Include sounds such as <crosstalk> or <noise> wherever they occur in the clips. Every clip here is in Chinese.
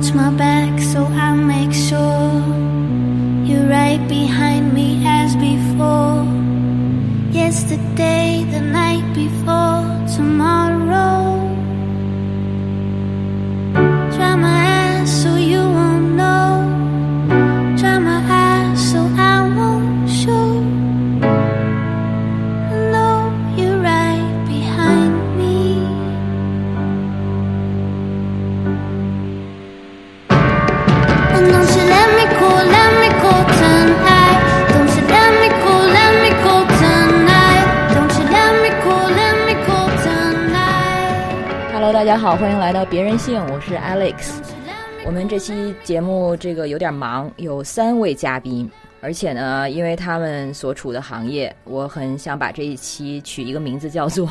watch my back so I make sure you're right behind me as before. Yesterday, 好，欢迎来到别人性，我是 Alex。我们这期节目这个有点忙，有三位嘉宾，而且呢，因为他们所处的行业，我很想把这一期取一个名字叫做《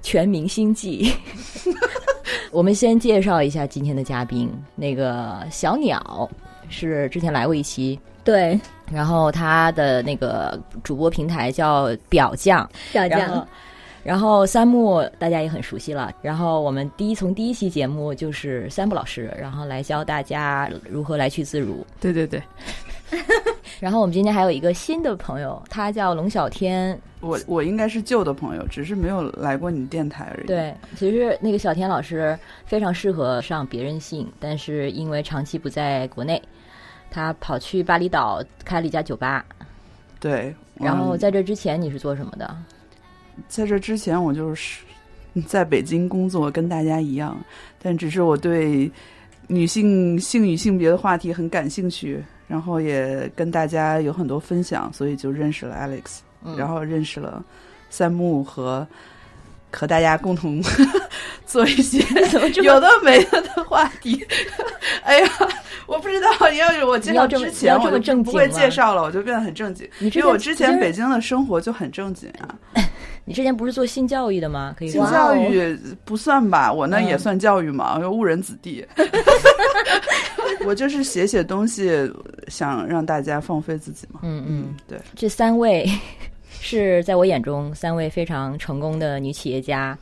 全明星记》。<laughs> 我们先介绍一下今天的嘉宾，那个小鸟是之前来过一期，对，然后他的那个主播平台叫表酱，小然后将，然后三木大家也很熟悉了。然后我们第一从第一期节目就是三木老师，然后来教大家如何来去自如。对对对，<laughs> 然后我们今天还有一个新的朋友，他叫龙小天。我我应该是旧的朋友，只是没有来过你电台而已。，对，其实那个小天老师非常适合上别人性，但是因为长期不在国内，他跑去巴厘岛开了一家酒吧。对。嗯然后在这之前你是做什么的？在这之前，我就是 <laughs> 在北京工作，跟大家一样，但只是我对女性性与性别的话题很感兴趣，然后也跟大家有很多分享，所以就认识了 Alex，、嗯然后认识了三木和和大家共同 <laughs> 做一些 <laughs> 有的没的的话题。哎呀，我不知道，要是我介绍你要这么之前，我就不会介绍了，我就变得很正经。因为我之前北京的生活就很正经啊，你之前不是做性教育的吗？可以说性教育不算吧，我那嗯也算教育嘛，我又误人子弟。<laughs> 我就是写写东西，想让大家放飞自己嘛。嗯嗯嗯，对，这三位是在我眼中三位非常成功的女企业家，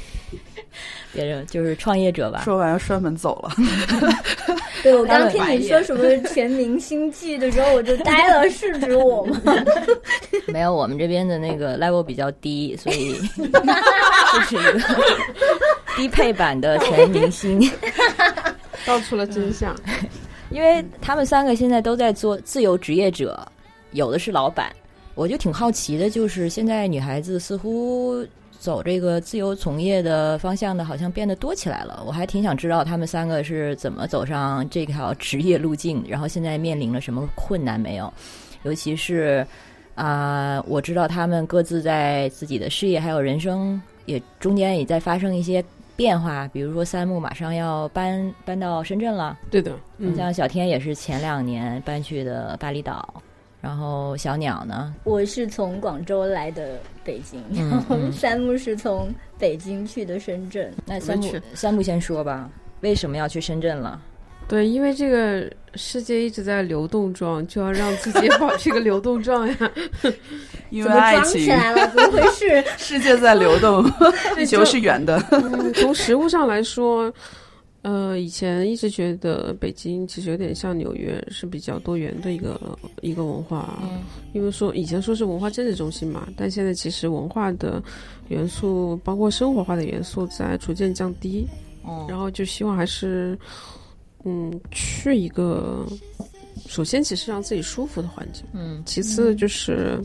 <laughs> 别人就是创业者吧。说完要摔门走了。<laughs> 对我刚听你说什么全明星季的时候，我就呆了，是指我吗？<laughs> 没有，我们这边的那个 level 比较低，所以 <laughs> 就是一个低配版的全明星。<laughs> 道出了真相。因为他们三个现在都在做自由职业者，有的是老板。我就挺好奇的，就是现在女孩子似乎走这个自由从业的方向的，好像变得多起来了。我还挺想知道他们三个是怎么走上这条职业路径，然后现在面临了什么困难没有？尤其是啊、我知道他们各自在自己的事业还有人生也中间也在发生一些变化，比如说三木马上要搬搬到深圳了。对的，嗯，像小天也是前两年搬去的巴厘岛，然后小鸟呢，我是从广州来的北京，嗯然后嗯三木是从北京去的深圳。那三木去三木先说吧，为什么要去深圳了？对，因为这个世界一直在流动状，就要让自己保持一个流动状呀。<laughs> 因为爱情装起，来了？怎么回事？<laughs> 世界在流动，<laughs> 地球是圆的。嗯从实物上来说，呃，以前一直觉得北京其实有点像纽约，是比较多元的一个一个文化。嗯因为说以前说是文化政治中心嘛，但现在其实文化的元素，包括生活化的元素，在逐渐降低。嗯然后就希望还是，嗯，去一个，首先其实让自己舒服的环境，嗯其次就是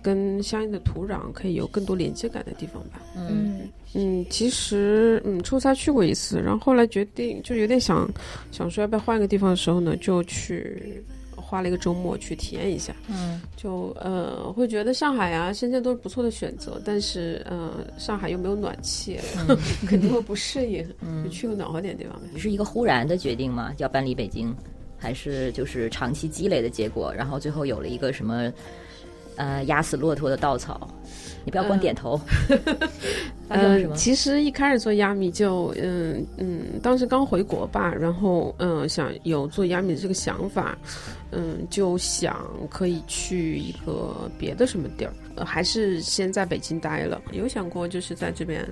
跟相应的土壤可以有更多连接感的地方吧。嗯嗯，嗯，其实嗯出差去过一次，然后后来决定就有点想想说要不要换一个地方的时候呢，就去花了一个周末去体验一下。嗯就呃会觉得上海啊、深圳都是不错的选择，但是呃上海又没有暖气，<laughs> 肯定会不适应，就去个暖和点的地方呗。你是一个忽然的决定吗？要搬离北京，还是就是长期积累的结果？然后最后有了一个什么呃压死骆驼的稻草？你不要光点头。<laughs> 其实一开始做亚米就嗯嗯，当时刚回国吧，然后嗯想有做亚米的这个想法，嗯就想可以去一个别的什么地儿，呃还是先在北京待了，有想过就是在这边。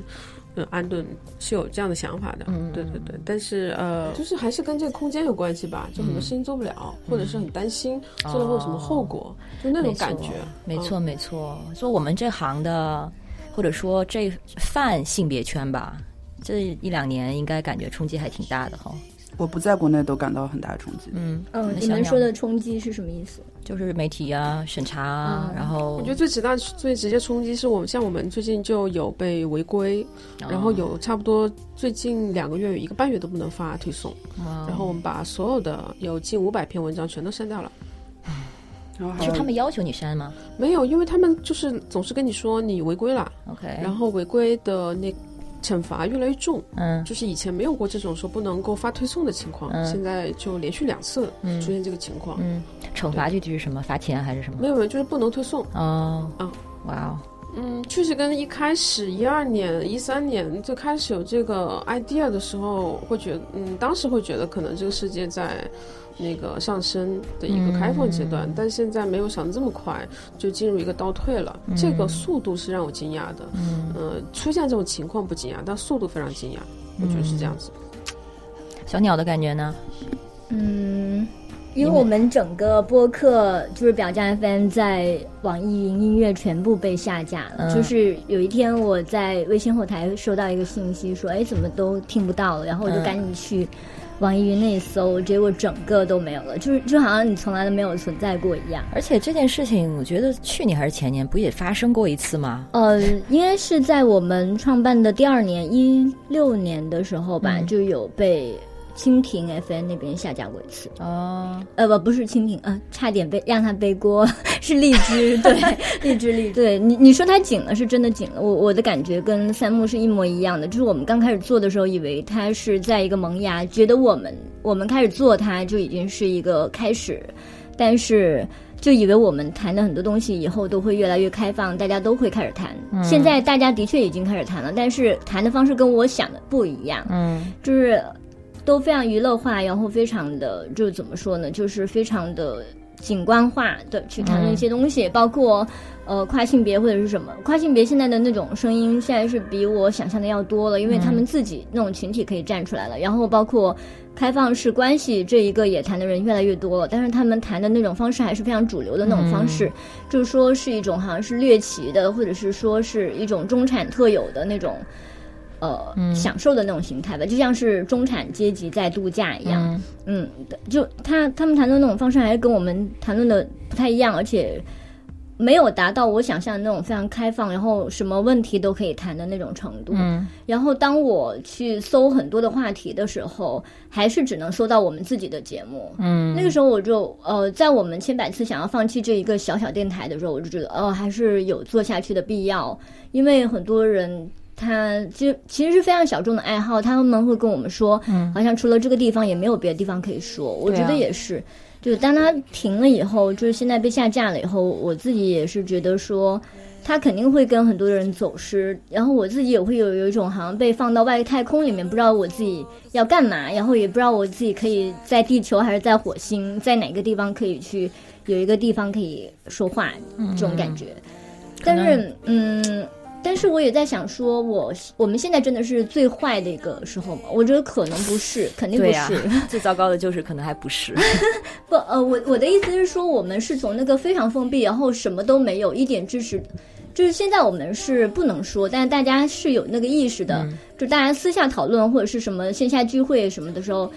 呃安顿是有这样的想法的，嗯对对对，但是呃，就是还是跟这个空间有关系吧，就很多事情做不了，或者是很担心做了会有什么后果，就那种感觉，没错，嗯没错。做我们这行的，或者说这泛性别圈吧，这一两年应该感觉冲击还挺大的哈。我不在国内都感到很大冲击。嗯嗯，你们说的冲击是什么意思？就是媒体啊、审查啊，嗯然后我觉得最直大、最直接冲击是我们像我们最近就有被违规，然后有差不多最近两个月有一个半月都不能发推送，哇然后我们把所有的有近五百篇文章全都删掉了。然后还是他们要求你删吗没有，因为他们就是总是跟你说你违规了，？OK，然后违规的那惩罚越来越重，嗯就是以前没有过这种说不能够发推送的情况，嗯现在就连续两次嗯出现这个情况。嗯，惩罚具体是什么？罚钱还是什么没？有没有，就是不能推送。哦，啊，哇哦，嗯，确实跟一开始一二年、一三年最开始有这个 idea 的时候，会觉得，嗯，当时会觉得可能这个世界在那个上升的一个开放阶段，嗯但现在没有想的这么快就进入一个倒退了，这个速度是让我惊讶的。嗯，呃，出现这种情况不惊讶，但速度非常惊讶，我觉得是这样子。小鸟的感觉呢？嗯，因为我们整个播客就是表匠 FM 在网易云音乐全部被下架了。嗯就是有一天我在微信后台收到一个信息说，哎，怎么都听不到了？然后我就嗯赶紧去网易云那搜，结果整个都没有了，就是就好像你从来都没有存在过一样。而且这件事情，我觉得去年还是前年不也发生过一次吗？呃，应该是在我们创办的第二年，一六年的时候吧，嗯就有被蜻蜓 FM 那边下架过一次。哦，呃，不，不是蜻蜓，呃，差点被让他背锅，<laughs> 是 <laughs> 荔枝，对，荔枝荔，对你你说它紧了，是真的紧了。我我的感觉跟三木是一模一样的，就是我们刚开始做的时候，以为它是在一个萌芽，觉得我们我们开始做它就已经是一个开始，但是。就以为我们谈的很多东西以后都会越来越开放，大家都会开始谈。现在大家的确已经开始谈了，但是谈的方式跟我想的不一样。嗯就是都非常娱乐化，然后非常的就是怎么说呢，就是非常的景观化的去谈论一些东西，包括呃跨性别或者是什么。跨性别现在的那种声音，现在是比我想象的要多了，因为他们自己那种群体可以站出来了，然后包括。开放式关系这一个也谈的人越来越多了，但是他们谈的那种方式还是非常主流的那种方式，就是说是一种好像是猎奇的，或者是说是一种中产特有的那种呃、享受的那种形态吧，就像是中产阶级在度假一样。嗯嗯，就他他们谈论那种方式还是跟我们谈论的不太一样，而且没有达到我想象的那种非常开放，然后什么问题都可以谈的那种程度。嗯然后当我去搜很多的话题的时候，还是只能搜到我们自己的节目。嗯，那个时候我就呃，在我们千百次想要放弃这一个小小电台的时候，我就觉得哦，还是有做下去的必要，因为很多人。他就其实是非常小众的爱好，他们会跟我们说，嗯好像除了这个地方也没有别的地方可以说。我觉得也是，就是当他停了以后，就是现在被下架了以后，我自己也是觉得说，他肯定会跟很多人走失，然后我自己也会有有一种好像被放到外太空里面，不知道我自己要干嘛，然后也不知道我自己可以在地球还是在火星，在哪个地方可以去有一个地方可以说话这种感觉。但是，嗯。但是我也在想说我，我们现在真的是最坏的一个时候吗？我觉得可能不是，肯定不是。<laughs> 最糟糕的就是可能还不是。<laughs> 不，呃，我我的意思是说，我们是从那个非常封闭，然后什么都没有，一点支持，就是现在我们是不能说，但是大家是有那个意识的，就大家私下讨论或者是什么线下聚会什么的时候，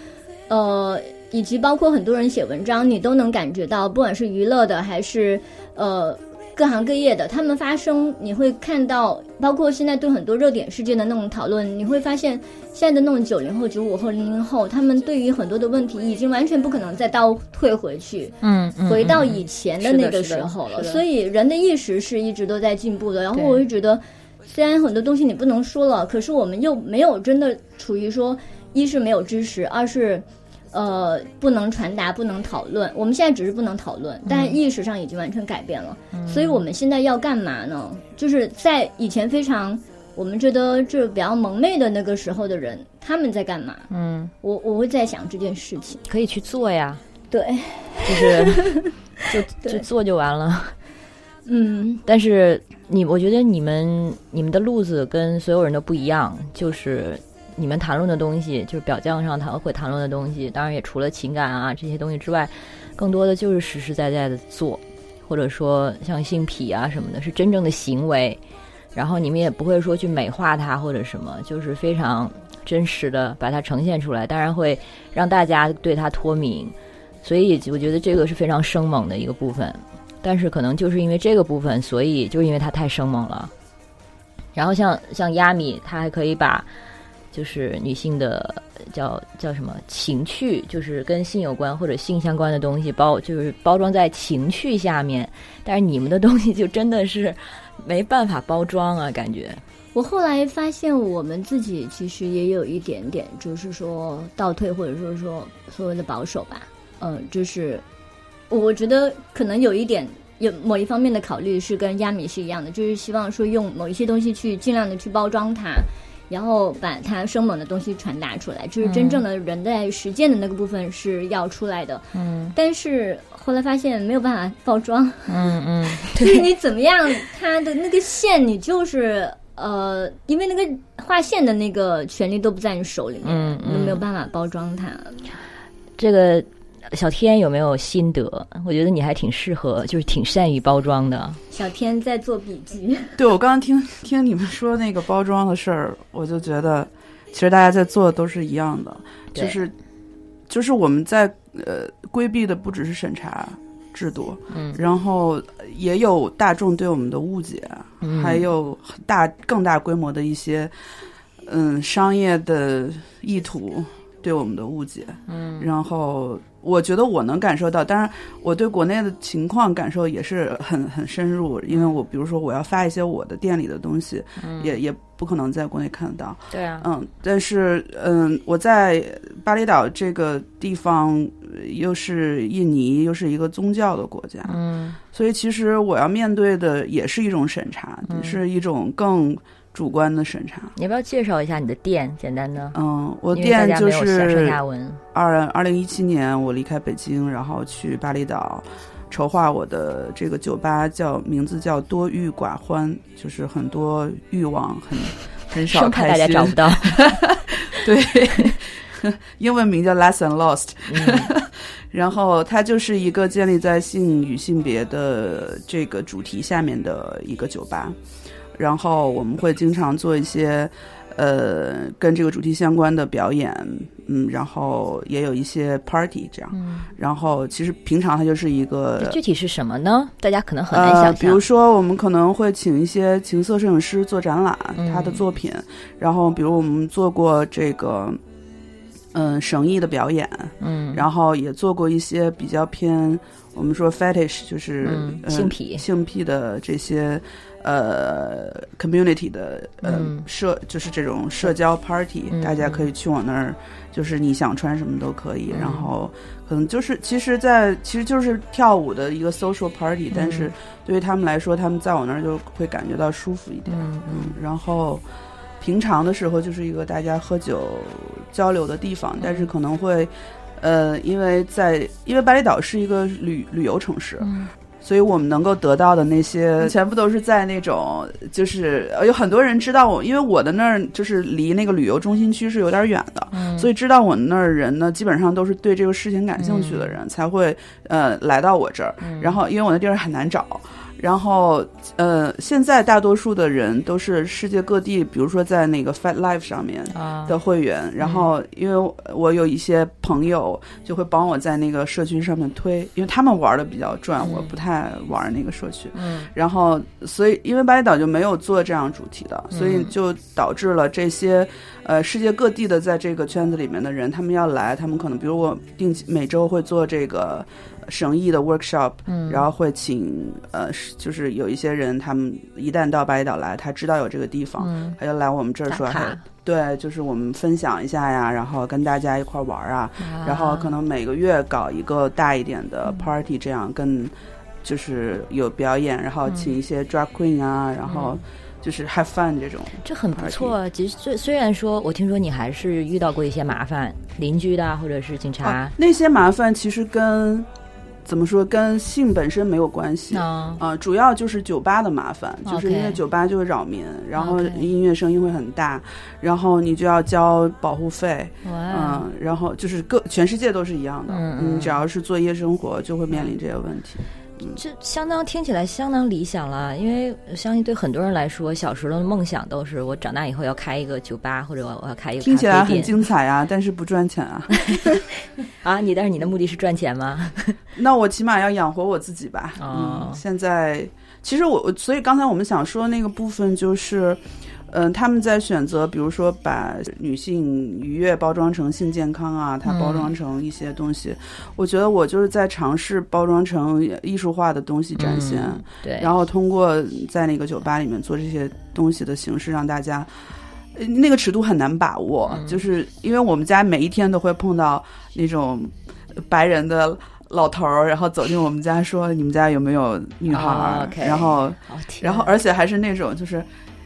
呃，以及包括很多人写文章，你都能感觉到，不管是娱乐的还是呃。各行各业的，他们发声，你会看到，包括现在对很多热点事件的那种讨论，你会发现，现在的那种九零后、九五后、零零后，他们对于很多的问题，已经完全不可能再倒退回去，嗯，嗯回到以前的那个时候了。所以人的意识是一直都在进步的。然后我就觉得，虽然很多东西你不能说了，可是我们又没有真的处于说，一是没有知识，二是。呃，不能传达，不能讨论。我们现在只是不能讨论，但意识上已经完全改变了。所以我们现在要干嘛呢？就是在以前非常我们觉得这比较蒙昧的那个时候的人，他们在干嘛？嗯，我我会在想这件事情。可以去做呀，对，就是就 <laughs> 就做就完了。嗯但是你，我觉得你们你们的路子跟所有人都不一样，就是你们谈论的东西，就是表象上谈会谈论的东西，当然也除了情感啊这些东西之外，更多的就是实实在在的做，或者说像性癖啊什么的，是真正的行为。然后你们也不会说去美化它或者什么，就是非常真实的把它呈现出来，当然会让大家对它脱敏。所以我觉得这个是非常生猛的一个部分。但是可能就是因为这个部分，所以就因为它太生猛了。然后像像亚米，它还可以把就是女性的叫叫什么情趣，就是跟性有关或者性相关的东西包，就是包装在情趣下面。但是你们的东西就真的是没办法包装啊，感觉。<laughs> 我后来发现，我们自己其实也有一点点，就是说倒退，或者说说所谓的保守吧。嗯，就是我觉得可能有一点有某一方面的考虑是跟亚米是一样的，就是希望说用某一些东西去尽量的去包装它，然后把它生猛的东西传达出来，就是真正的人在实践的那个部分是要出来的。嗯。但是后来发现没有办法包装，嗯嗯，<laughs> 就是你怎么样，它的那个线你就是呃，因为那个画线的那个权利都不在你手里面，嗯嗯。你都没有办法包装它。这个小天有没有心得？我觉得你还挺适合，就是挺善于包装的。小天在做笔记，<laughs> 对我刚刚听听你们说那个包装的事儿，我就觉得其实大家在做的都是一样的，就是就是我们在呃规避的不只是审查制度，嗯。然后也有大众对我们的误解，嗯。还有大更大规模的一些嗯商业的意图对我们的误解，嗯。然后我觉得我能感受到，当然我对国内的情况感受也是很很深入，因为我比如说我要发一些我的店里的东西，也也不可能在国内看得到，对啊，嗯，但是嗯，我在巴厘岛这个地方呃又是印尼，又是一个宗教的国家，嗯。所以其实我要面对的也是一种审查，是一种更主观的审查。你要不要介绍一下你的店？简单的，嗯，我店就是。二二零一七年我离开北京，然后去巴厘岛筹划我的这个酒吧，叫名字叫多欲寡欢，就是很多欲望，很很少 <laughs> 开心。大家找不到。<laughs> 对，英文名叫 Less and Lost。嗯 <laughs> 然后它就是一个建立在性与性别的这个主题下面的一个酒吧，然后我们会经常做一些呃跟这个主题相关的表演，嗯，然后也有一些 party 这样，嗯，然后其实平常它就是一个具体是什么呢？大家可能很难想呃，比如说，我们可能会请一些情色摄影师做展览，嗯。他的作品。然后，比如我们做过这个，嗯，绳艺的表演，嗯，然后也做过一些比较偏我们说 fetish，就是、性癖。性癖的这些呃 community 的呃、嗯。社，就是这种社交 party，、嗯大家可以去我那儿，就是你想穿什么都可以，嗯。然后可能就是其实在，其实就是跳舞的一个 social party，、但是对于他们来说，他们在我那儿就会感觉到舒服一点，嗯嗯然后平常的时候就是一个大家喝酒交流的地方，但是可能会，呃，因为在因为巴厘岛是一个旅旅游城市，嗯所以我们能够得到的那些全部都是在那种就是呃有很多人知道我，因为我的那儿就是离那个旅游中心区是有点远的，嗯所以知道我那儿人呢，基本上都是对这个事情感兴趣的人、才会呃来到我这儿。嗯然后因为我那地儿很难找，然后呃现在大多数的人都是世界各地，比如说在那个 Fat Life 上面。啊的会员，然后因为我有一些朋友就会帮我在那个社区上面推，因为他们玩的比较转，我不太玩那个社区。嗯然后，所以因为巴厘岛就没有做这样主题的，所以嗯就导致了这些呃世界各地的在这个圈子里面的人，他们要来，他们可能比如我定期每周会做这个绳艺的 workshop，嗯，然后会请呃就是有一些人，他们一旦到巴厘岛来，他知道有这个地方，嗯他就来我们这儿说，对，就是我们分享一下呀，然后跟大家一块儿玩儿啊，啊。然后可能每个月搞一个大一点的嗯。party，这样跟就是有表演，然后请一些 drag queen 啊，然后就是 have fun 这种。这很不错。其实虽虽然说我听说你还是遇到过一些麻烦，邻居的啊或者是警察啊，，那些麻烦其实跟怎么说，跟性本身没有关系。啊，啊、主要就是酒吧的麻烦，就是因为酒吧就会扰民，然后音乐声音会很大，然后你就要交保护费，哇，嗯，然后就是各全世界都是一样的，嗯嗯你只要是做夜生活，就会面临这些问题。这相当听起来相当理想了，因为我相信对很多人来说，小时候的梦想都是我长大以后要开一个酒吧，或者我我要开一个听起来很精彩啊，但是不赚钱啊。<laughs> 啊！你但是你的目的是赚钱吗？<laughs> 那我起码要养活我自己吧。哦嗯，现在其实我我所以刚才我们想说那个部分就是。嗯，他们在选择，比如说把女性愉悦包装成性健康啊，它包装成一些东西。我觉得我就是在尝试包装成艺术化的东西展现，嗯对，然后通过在那个酒吧里面做这些东西的形式，让大家。呃那个尺度很难把握，嗯就是因为我们家每一天都会碰到那种白人的老头儿，然后走进我们家说：“你们家有没有女孩儿？”哦，OK 然后，然后而且还是那种就是。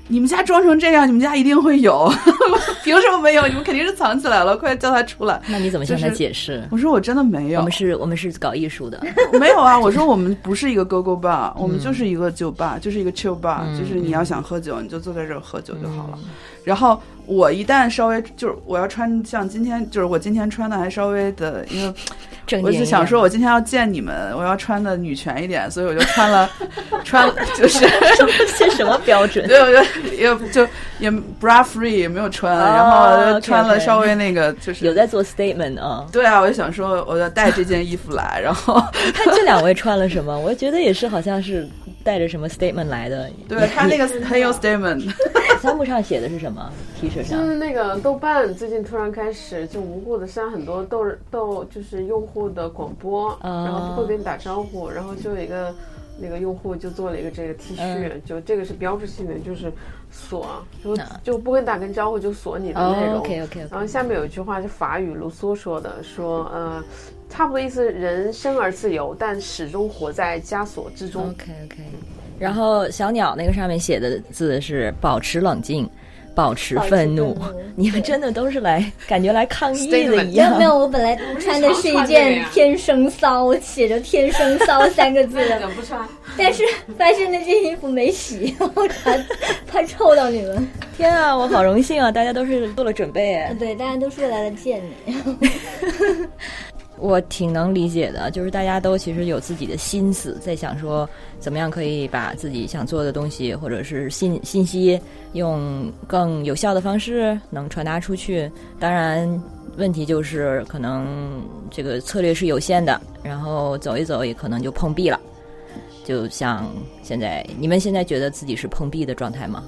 你们家装成这样，你们家一定会有，<laughs> 凭什么没有？你们肯定是藏起来了，快叫他出来！那你怎么向他就是解释？我说我真的没有，我们是，我们是搞艺术的，<laughs> 没有啊，我说我们不是一个 go go bar，、我们就是一个酒吧，就是一个 chill bar，、嗯就是你要想喝酒，你就坐在这儿喝酒就好了。然后我一旦稍微就是我要穿像今天，就是我今天穿的还稍微的，因为我正经一点是想说，我今天要见你们，我要穿的女权一点，所以我就穿了穿就是。<laughs> 这什么标准？对，我就也就也 bra free 也没有穿，哦然后就穿了稍微那个就是有在做 statement 啊？对啊，我就想说我要带这件衣服来，然后 <laughs> 看这两位穿了什么，我觉得也是好像是带着什么 statement 来的。对他那个很有 statement。项目上写的是什么？T 恤就是那个豆瓣最近突然开始就无故的删很多豆豆就是用户的广播，哦然后不会跟你打招呼，然后就有一个那个用户就做了一个这个 T 恤，嗯就这个是标志性的，就是锁，就啊就不跟你打声招呼就锁你的内容。哦，OK OK 然后下面有一句话是法语卢梭说的，说呃，差不多意思，人生而自由，但始终活在枷锁之中。OK OK，然后小鸟那个上面写的字是保持冷静，保持愤怒。你们真的都是来感觉来抗议的一样。没有没有，我本来 <laughs> 穿的是一件天生骚，写着“天生骚”三个字的，<laughs> 不穿，但是发现那件衣服没洗，我怕怕臭到你们。天啊，我好荣幸啊！大家都是做了准备哎。对，大家都是为来了见你。我挺能理解的，就是大家都其实有自己的心思，在想说怎么样可以把自己想做的东西或者是信信息用更有效的方式能传达出去。当然，问题就是可能这个策略是有限的，然后走一走也可能就碰壁了。就像现在，你们现在觉得自己是碰壁的状态吗？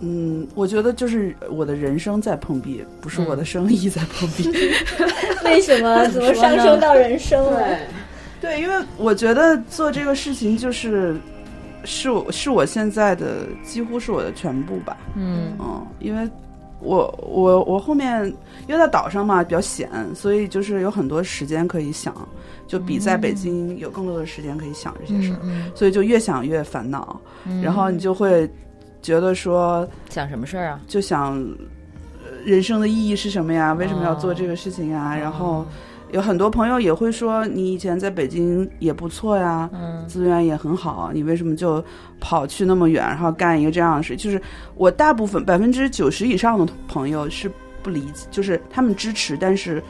嗯，我觉得就是我的人生在碰壁，不是我的生意在碰壁。<laughs> 为什么？怎么上升到人生了？对，对，因为我觉得做这个事情就是是我是我现在的几乎是我的全部吧。嗯嗯，因为我我我后面因为在岛上嘛比较闲，所以就是有很多时间可以想，就比在北京有更多的时间可以想这些事儿，嗯所以就越想越烦恼，嗯然后你就会觉得说，想什么事儿啊？就想呃人生的意义是什么呀？为什么要做这个事情呀？然后有很多朋友也会说，你以前在北京也不错呀，嗯资源也很好，你为什么就跑去那么远，然后干一个这样的事？就是我大部分百分之九十以上的朋友是不理解，就是他们支持，但是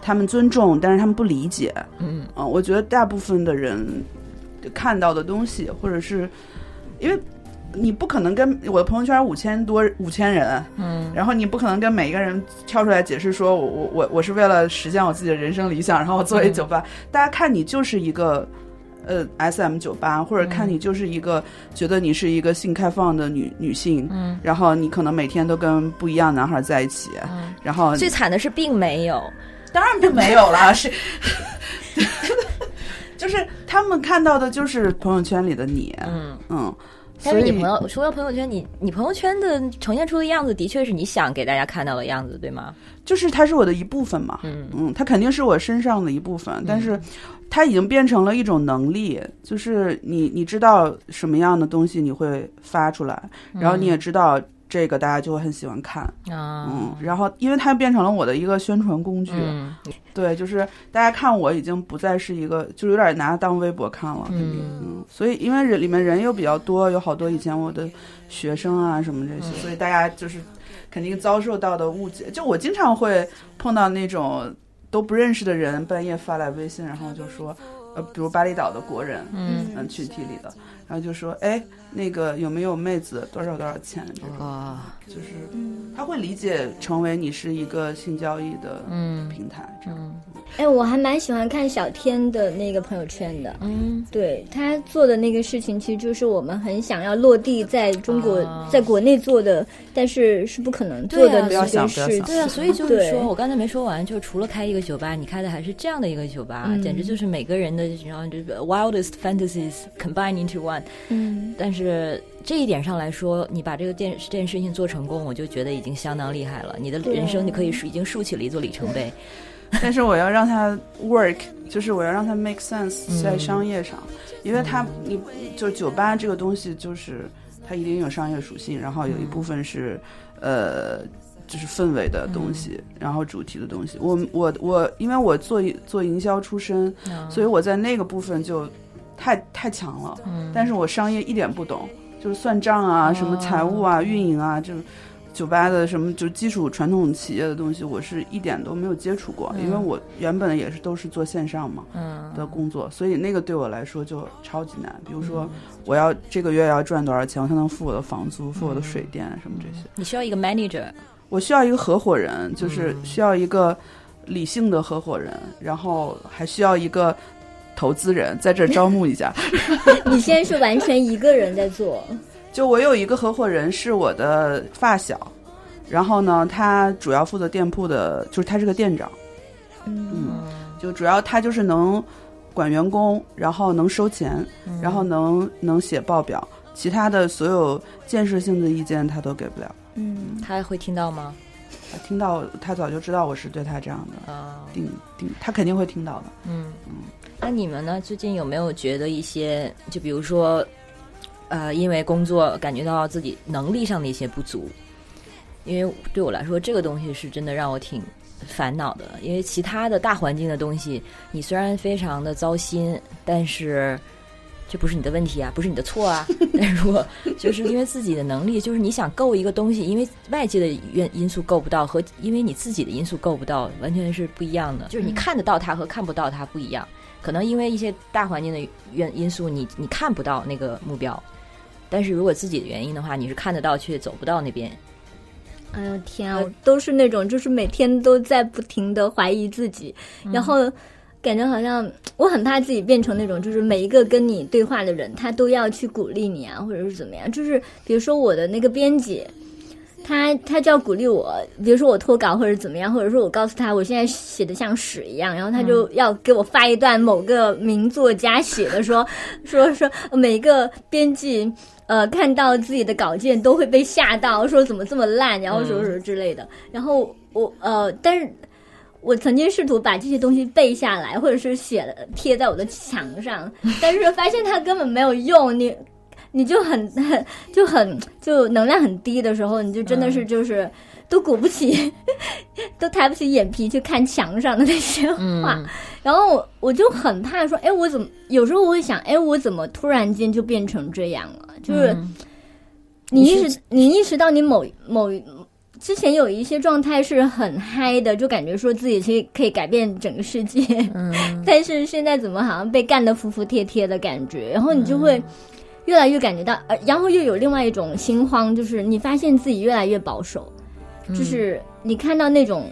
他们尊重，但是他们不理解。嗯嗯，我觉得大部分的人看到的东西，或者是因为你不可能跟我的朋友圈五千多五千人，嗯然后你不可能跟每一个人跳出来解释说我我我我是为了实现我自己的人生理想，然后我做一酒吧，大家看你就是一个。呃，S M 酒吧，或者看你就是一个、觉得你是一个性开放的女女性，嗯然后你可能每天都跟不一样男孩在一起，嗯。然后最惨的是并没有，当然并没有了，<laughs> 是，<laughs> 就是他们看到的就是朋友圈里的你，嗯。嗯，但是所以你朋友除了朋友圈，你你朋友圈的呈现出的样子，的确是你想给大家看到的样子，对吗？就是它是我的一部分嘛，嗯。嗯，它肯定是我身上的一部分，但是它已经变成了一种能力，就是你你知道什么样的东西你会发出来，然后你也知道这个大家就会很喜欢看，啊，嗯，然后因为它变成了我的一个宣传工具，嗯。对，就是大家看我已经不再是一个，就有点拿它当微博看了，嗯。嗯，所以因为人里面人又比较多，有好多以前我的学生啊什么这些，所以大家就是肯定遭受到的误解。就我经常会碰到那种都不认识的人半夜发来微信，然后就说，呃，比如巴厘岛的国人，嗯。嗯，群体里的，然后就说，哎，那个有没有妹子，多少多少钱？这个哦，就是他会理解成为你是一个性交易的嗯平台，这样。嗯哎，我还蛮喜欢看小天的那个朋友圈的。嗯对他做的那个事情，其实就是我们很想要落地在中国，啊在国内做的，但是是不可能做的对啊不要那件事情。想不要想对啊，所以就是对说我刚才没说完，就是除了开一个酒吧，你开的还是这样的一个酒吧，嗯简直就是每个人的然后就是 wildest fantasies combine into one。嗯，但是这一点上来说，你把这个件这件事情做成功，我就觉得已经相当厉害了。你的人生你可以竖已经竖起了一座里程碑。但是我要让它 work，就是我要让它 make sense 嗯。在商业上，因为它你就酒吧这个东西就是它一定有商业属性，然后有一部分是呃就是氛围的东西，然后主题的东西。我我我，因为我做做营销出身，所以我在那个部分就太太强了。嗯。但是我商业一点不懂，就是算账啊、什么财务啊、运营啊，就是酒吧的什么就基础传统企业的东西，我是一点都没有接触过，因为我原本也是都是做线上嘛嗯的工作，所以那个对我来说就超级难。比如说，我要这个月要赚多少钱，我才能付我的房租、付我的水电什么这些。你需要一个 manager，我需要一个合伙人，就是需要一个理性的合伙人，然后还需要一个投资人，在这儿招募一下。<laughs> 你现在是完全一个人在做，就我有一个合伙人是我的发小，然后呢，他主要负责店铺的，就是他是个店长，嗯，就主要他就是能管员工，然后能收钱，然后能能写报表，其他的所有建设性的意见他都给不了。嗯，他会听到吗？他听到他早就知道我是对他这样的啊，定定，他肯定会听到的。嗯嗯，那你们呢？最近有没有觉得一些，就比如说，呃，因为工作感觉到自己能力上的一些不足？因为对我来说，这个东西是真的让我挺烦恼的。因为其他的大环境的东西，你虽然非常的糟心，但是这不是你的问题啊，不是你的错啊。<laughs> 但如果就是因为自己的能力，就是你想够一个东西，因为外界的因因素够不到，和因为你自己的因素够不到，完全是不一样的。就是你看得到它和看不到它不一样。可能因为一些大环境的原因素，你你看不到那个目标，但是如果自己的原因的话，你是看得到却走不到那边。哎呦天啊，我都是那种就是每天都在不停的怀疑自己，然后感觉好像我很怕自己变成那种就是每一个跟你对话的人，他都要去鼓励你啊，或者是怎么样。就是比如说我的那个编辑，他他就要鼓励我，比如说我脱稿或者怎么样，或者说我告诉他我现在写的像屎一样，然后他就要给我发一段某个名作家写的说说说每一个编辑。呃，看到自己的稿件都会被吓到，说怎么这么烂，然后什么什么之类的。然后我呃，但是我曾经试图把这些东西背下来，或者是写了贴在我的墙上，但是发现它根本没有用。你你就很很就很就能量很低的时候，你就真的是就是、都鼓不起，<laughs> 都抬不起眼皮去看墙上的那些话。嗯。然后我我就很怕说，哎，我怎么有时候我会想，哎，我怎么突然间就变成这样了？就是嗯。你意识你意识到你某某之前有一些状态是很嗨的，就感觉说自己可以可以改变整个世界，嗯。<laughs> 但是现在怎么好像被干得服服帖帖的感觉，然后你就会越来越感觉到，呃，然后又有另外一种心慌，就是你发现自己越来越保守，就是你看到那种。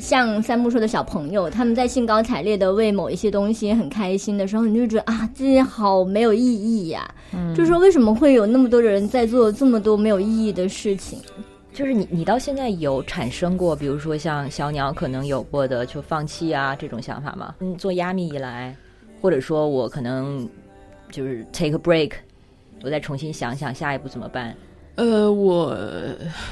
像三木说的小朋友，他们在兴高采烈的为某一些东西很开心的时候，你就觉得啊，这些好没有意义呀、就是说为什么会有那么多人在做这么多没有意义的事情？就是你，你到现在有产生过，比如说像小鸟可能有过的就放弃啊这种想法吗？嗯，做亚米以来，或者说我可能就是 take a break，我再重新想想下一步怎么办？呃，我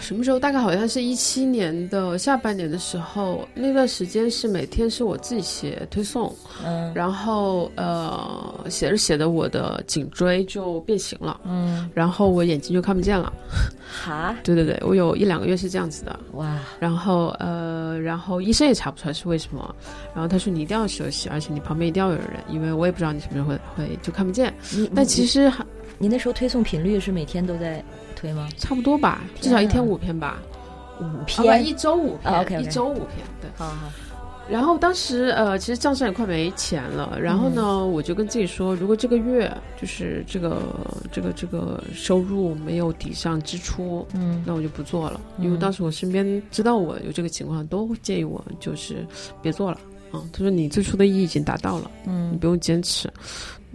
什么时候？大概好像是一七年的下半年的时候，那段时间是每天是我自己写推送，嗯然后呃，写着写着我的颈椎就变形了，嗯，然后我眼睛就看不见了。哈，<laughs> 对对对，我有一两个月是这样子的。哇，然后呃，然后医生也查不出来是为什么，然后他说你一定要休息，而且你旁边一定要有人，因为我也不知道你什么时候会会就看不见。你但其实实还你那时候推送频率是每天都在推吗？差不多吧，至少一天五篇吧，五篇，一周五篇，一周五篇，对。好好，然后当时呃，其实账上也快没钱了，然后呢，我就跟自己说，如果这个月就是这个这个这个收入没有抵上支出，嗯那我就不做了。因为当时我身边知道我有这个情况，都建议我就是别做了。啊、他说你最初的意义已经达到了，嗯你嗯不用坚持。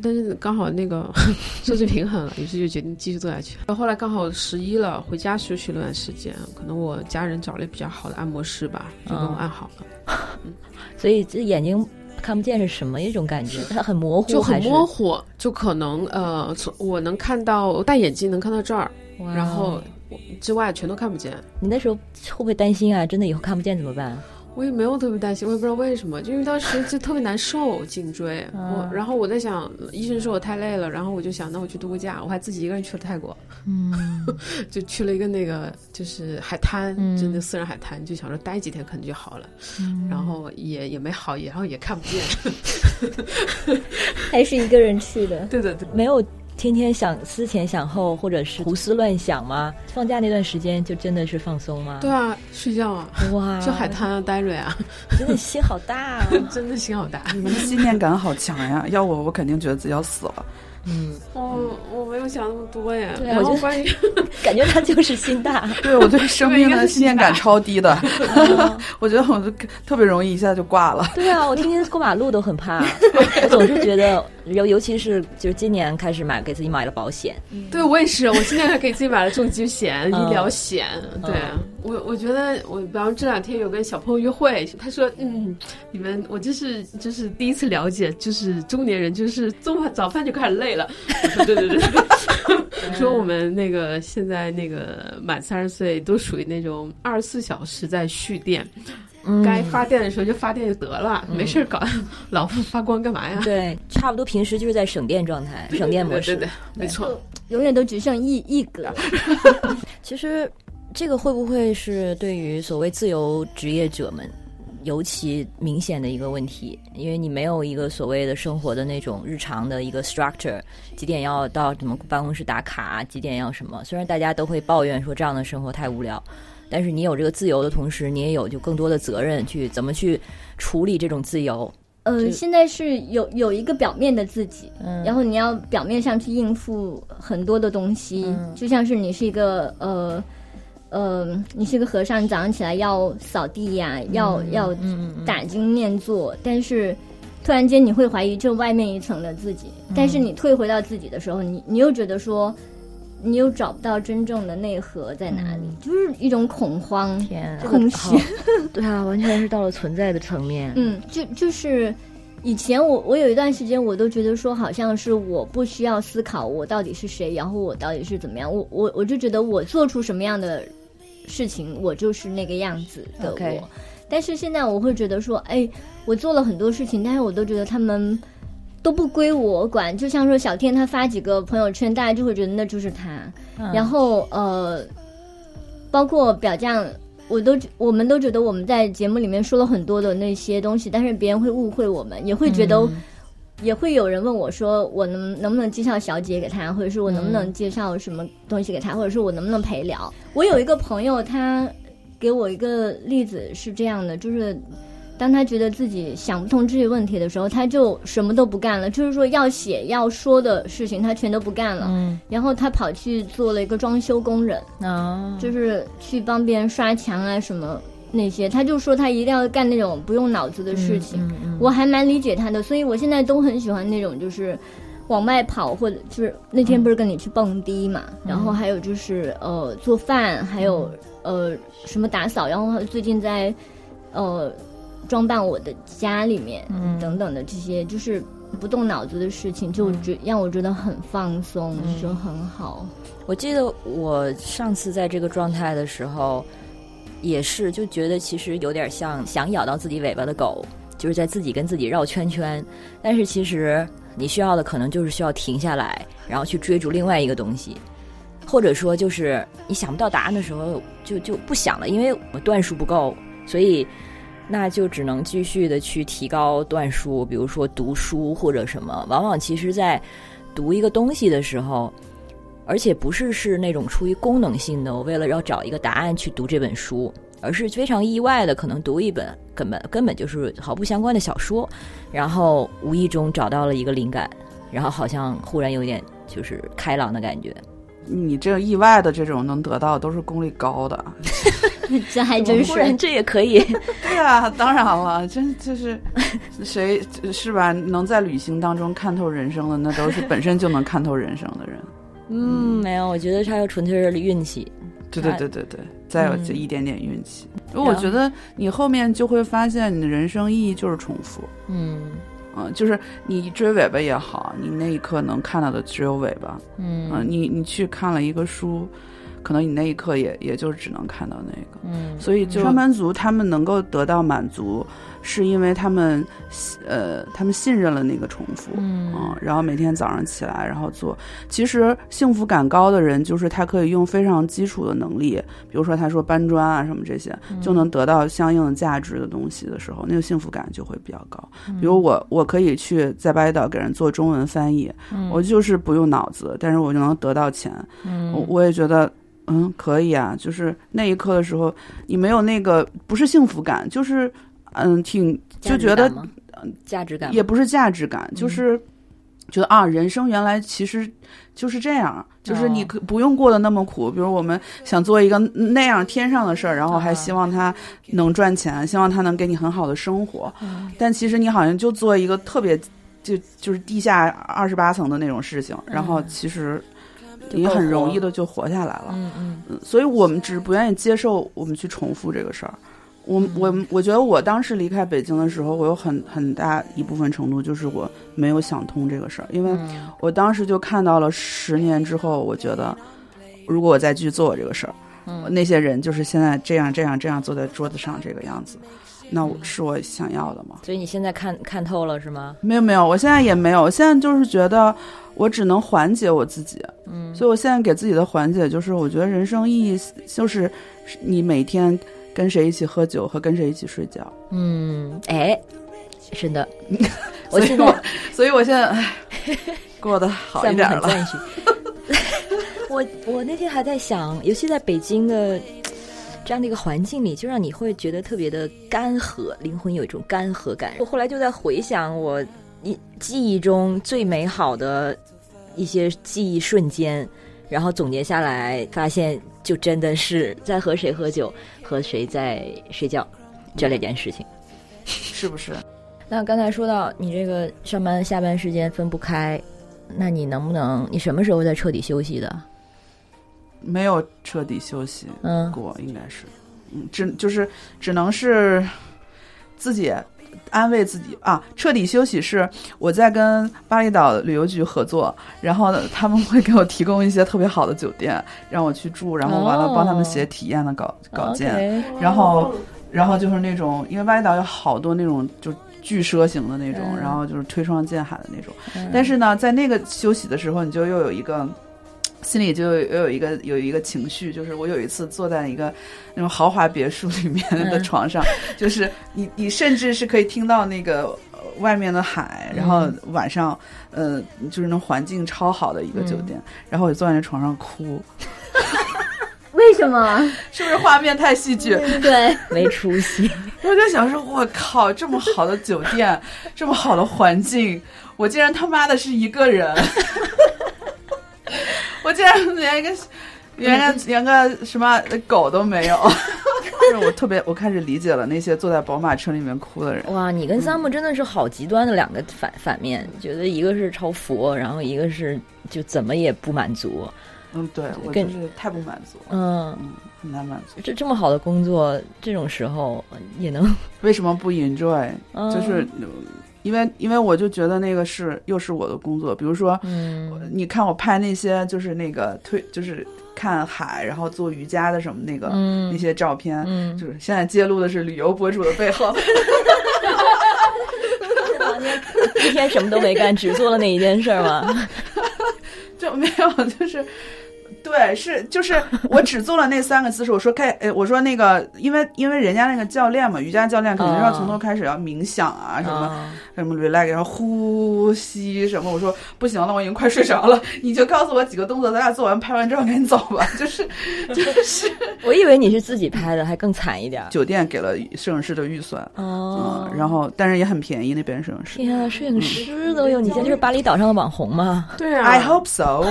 但是刚好那个 <laughs> 收支平衡了，于是就决定继续做下去。到后来刚好十一了，回家休息了段时间，可能我家人找了比较好的按摩师吧，就给我嗯按好了。<laughs> 所以这眼睛看不见是什么一种感觉？它很模糊，就很模糊，就可能呃，从我能看到我戴眼镜能看到这儿，然后我之外全都看不见。你那时候会不会担心啊？真的以后看不见怎么办？我也没有特别担心，我也不知道为什么，就因为当时就特别难受颈椎，嗯。我然后我在想，医生说我太累了，然后我就想，那我去度个假，我还自己一个人去了泰国，嗯，<laughs> 就去了一个那个就是海滩，嗯就那私人海滩，就想说待几天可能就好了，<laughs> 然后也也没好，也然后也看不见，<laughs> 还是一个人去的。对的对。没有天天想思前想后，或者是胡思乱想吗？放假那段时间就真的是放松吗？对啊，睡觉啊，哇，去海滩啊，待着呀，真的心好大啊！<laughs> 真的心好大。你们的信念感好强呀！要我，我肯定觉得自己要死了。嗯，哦，我没有想那么多呀。对啊我觉得关于 <laughs> 感觉他就是心大。<laughs> 对我对生命的信念感超低的，啊 <laughs> 我觉得我就特别容易一下就挂了。对啊，我天天过马路都很怕，我总是觉得，尤尤其是就是今年开始买给自己买了保险，对我也是，我今年还给自己买了重疾险、嗯。医疗险。对我，我觉得我，比方这两天有跟小朋友约会，他说：“嗯，你们我就是就是第一次了解，就是中年人就是中饭早饭就开始累了。”我说：“对对对。对” <laughs> 我说我们那个现在那个满三十岁都属于那种二十四小时在蓄电，嗯该发电的时候就发电就得了，没事儿搞老发光干嘛呀？<laughs> 对，差不多平时就是在省电状态，省电模式。对对对，没错。永远都只剩一一格。<laughs> 其实这个会不会是对于所谓自由职业者们尤其明显的一个问题？因为你没有一个所谓的生活的那种日常的一个 structure，几点要到什么办公室打卡，几点要什么。虽然大家都会抱怨说这样的生活太无聊，但是你有这个自由的同时，你也有就更多的责任去怎么去处理这种自由。呃，现在是有有一个表面的自己，嗯然后你要表面上去应付很多的东西，嗯就像是你是一个呃呃，你是个和尚，你早上起来要扫地呀，要要打经念做，但是突然间你会怀疑这外面一层的自己，但是你退回到自己的时候，你你又觉得说。你又找不到真正的内核在哪里，就是一种恐慌、天啊，空虚。<laughs> 对啊，完全是到了存在的层面。嗯，就就是以前我我有一段时间我都觉得说好像是我不需要思考我到底是谁，然后我到底是怎么样，我我我就觉得我做出什么样的事情，我就是那个样子的我。但是现在我会觉得说，哎，我做了很多事情，但是我都觉得他们。都不归我管，就像说小天他发几个朋友圈，大家就会觉得那就是他。嗯然后呃，包括表酱，我都我们都觉得我们在节目里面说了很多的那些东西，但是别人会误会我们，也会觉得，嗯也会有人问我说，我能能不能介绍小姐给他，或者是我能不能介绍什么东西给他，或者是我能不能陪聊。我有一个朋友，他给我一个例子是这样的，就是。当他觉得自己想不通这些问题的时候，他就什么都不干了，就是说要写要说的事情，他全都不干了。嗯然后他跑去做了一个装修工人，啊，就是去帮别人刷墙啊什么那些。他就说他一定要干那种不用脑子的事情，嗯嗯我还蛮理解他的，所以我现在都很喜欢那种就是往外跑，或者就是那天不是跟你去蹦迪嘛，然后还有就是呃做饭，还有呃什么打扫，然后最近在呃装扮我的家里面，嗯。等等的这些，就是不动脑子的事情，就觉让我觉得很放松，嗯。就很好。我记得我上次在这个状态的时候，也是就觉得其实有点像想咬到自己尾巴的狗，就是在自己跟自己绕圈圈。但是其实你需要的可能就是需要停下来，然后去追逐另外一个东西，或者说就是你想不到答案的时候，就就不想了，因为我段数不够，所以。那就只能继续的去提高段数，比如说读书或者什么。往往其实，在读一个东西的时候，而且不是是那种出于功能性的，我为了要找一个答案去读这本书，而是非常意外的，可能读一本根本根本就是毫不相关的小说，然后无意中找到了一个灵感，然后好像忽然有点就是开朗的感觉。你这意外的这种能得到，都是功力高的。这 <laughs> 还真是这也可以，对啊，当然了，真就是谁是吧？能在旅行当中看透人生的，那都是本身就能看透人生的人。嗯，没有，我觉得他要纯粹是运气。对对对对对，再有嗯这一点点运气。因为我觉得你后面就会发现，你的人生意义就是重复。嗯嗯，就是你追尾巴也好，你那一刻能看到的只有尾巴。嗯嗯，你你去看了一个书，可能你那一刻也也就只能看到那个。嗯，所以，就上班族他们能够得到满足，是因为他们呃，他们信任了那个重复。嗯嗯，然后每天早上起来，然后做。其实幸福感高的人，就是他可以用非常基础的能力，比如说他说搬砖啊什么这些，就能得到相应的价值的东西的时候，那个幸福感就会比较高。比如我，我可以去在巴厘岛给人做中文翻译，我就是不用脑子，但是我就能得到钱。嗯我我也觉得。嗯，可以啊，就是那一刻的时候，你没有那个不是幸福感，就是嗯，挺就觉得价值感也不是价值感，嗯就是觉得啊，人生原来其实就是这样，就是你不用过得那么苦。比如我们想做一个那样天上的事儿，然后还啊希望他能赚钱，希望他能给你很好的生活，嗯但其实你好像就做一个特别就就是地下二十八层的那种事情，然后其实你很容易的就活下来了。嗯嗯嗯，所以我们只是不愿意接受我们去重复这个事儿。我我我觉得我当时离开北京的时候，我有很很大一部分程度就是我没有想通这个事儿，因为嗯。我当时就看到了十年之后，我觉得如果我再继续做这个事儿，嗯那些人就是现在这样这样这样坐在桌子上这个样子，那我是我想要的吗？所以你现在看看透了是吗？没有没有，我现在也没有，我现在就是觉得我只能缓解我自己，嗯。所以我现在给自己的缓解就是，我觉得人生意义就是你每天跟谁一起喝酒和跟谁一起睡觉。嗯，哎，是的，<laughs> 我所以现在我，所以我现在唉过得好一点了。<laughs> 我我那天还在想，尤其在北京的这样的一个环境里，就让你会觉得特别的干涸，灵魂有一种干涸感。我后来就在回想我一记忆中最美好的一些记忆瞬间，然后总结下来，发现就真的是在和谁喝酒，和谁在睡觉这两件事情。是不是？<laughs> 那刚才说到你这个上班下班时间分不开，那你能不能？你什么时候再彻底休息的？没有彻底休息嗯过，应该是，嗯，只就是只能是自己安慰自己啊。彻底休息是我在跟巴厘岛旅游局合作，然后呢，他们会给我提供一些特别好的酒店让我去住，然后完了哦帮他们写体验的稿稿件。然后，然后就是那种，因为巴厘岛有好多那种就巨奢型的那种，嗯然后就是推窗见海的那种。嗯但是呢，在那个休息的时候，你就又有一个。心里就有又有一个有一个情绪，就是我有一次坐在一个那种豪华别墅里面的嗯床上，就是你你甚至是可以听到那个、呃外面的海，然后晚上呃就是那种环境超好的一个酒店，然后我就坐在那床上哭，<laughs> 为什么？<laughs> 是不是画面太戏剧？对，<laughs> 没出息。我就想说，我靠，这么好的酒店，这么好的环境，我竟然他妈的是一个人，我竟然连一个连个连个什么狗都没有。<laughs> 就是我特别，我开始理解了那些坐在宝马车里面哭的人。哇，你跟 Sam 真的是好极端的两个反反面，觉得一个是超佛，然后一个是就怎么也不满足。嗯，对我跟就是太不满足了，嗯，嗯，很难满足。这这么好的工作，这种时候也能，为什么不 enjoy？嗯、就是因为因为我就觉得那个是又是我的工作，比如说，嗯你看我拍那些就是那个推就是看海，然后做瑜伽的什么那个、嗯那些照片，嗯，就是现在揭露的是旅游博主的背后，<laughs> 一天什么都没干，只做了那一件事儿吗？<laughs> 就没有就是。对，是就是 <laughs> 我只做了那三个姿势。我说开，呃，我说那个，因为因为人家那个教练嘛，瑜伽教练肯定是要从头开始要冥想啊，什么啊什么 relax，然后呼吸什么。我说不行了，我已经快睡着了，你就告诉我几个动作，咱俩做完拍完照赶紧走吧。<laughs> 就是就是 <laughs> 我以为你是自己拍的，还更惨一点儿。酒店给了摄影师的预算，哦嗯，，然后但是也很便宜，那边摄影师。天啊，摄影师都有！你现在就是巴厘岛上的网红吗？对啊 I hope so，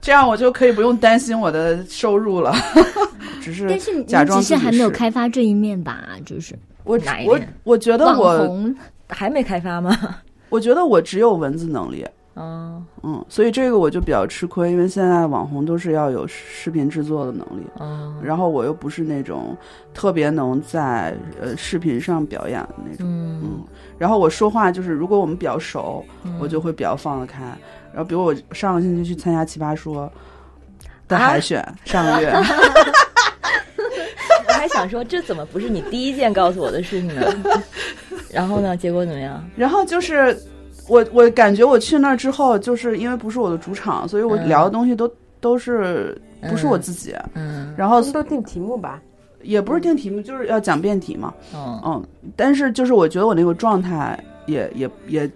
这样我就可以不用担心我的收入了。<laughs> 只是但是你假装只是还没有开发这一面吧？就是我我我觉得网我红，还没开发吗？<laughs> 我觉得我只有文字能力，哦。嗯，所以这个我就比较吃亏，因为现在网红都是要有视频制作的能力，哦，然后我又不是那种特别能在呃视频上表演的那种，嗯。嗯，然后我说话就是如果我们比较熟，嗯。我就会比较放得开，然后比如我上个星期去参加奇葩说的啊海选，上个月。<laughs> 我还想说，这怎么不是你第一件告诉我的事情呢？<laughs> 然后呢？结果怎么样？然后就是我我感觉我去那儿之后，就是因为不是我的主场，所以我嗯聊的东西都、都是不是我自己，嗯然后都定题目吧？也不是定题目，就是要讲辩题嘛，嗯嗯，但是就是我觉得我那个状态也也也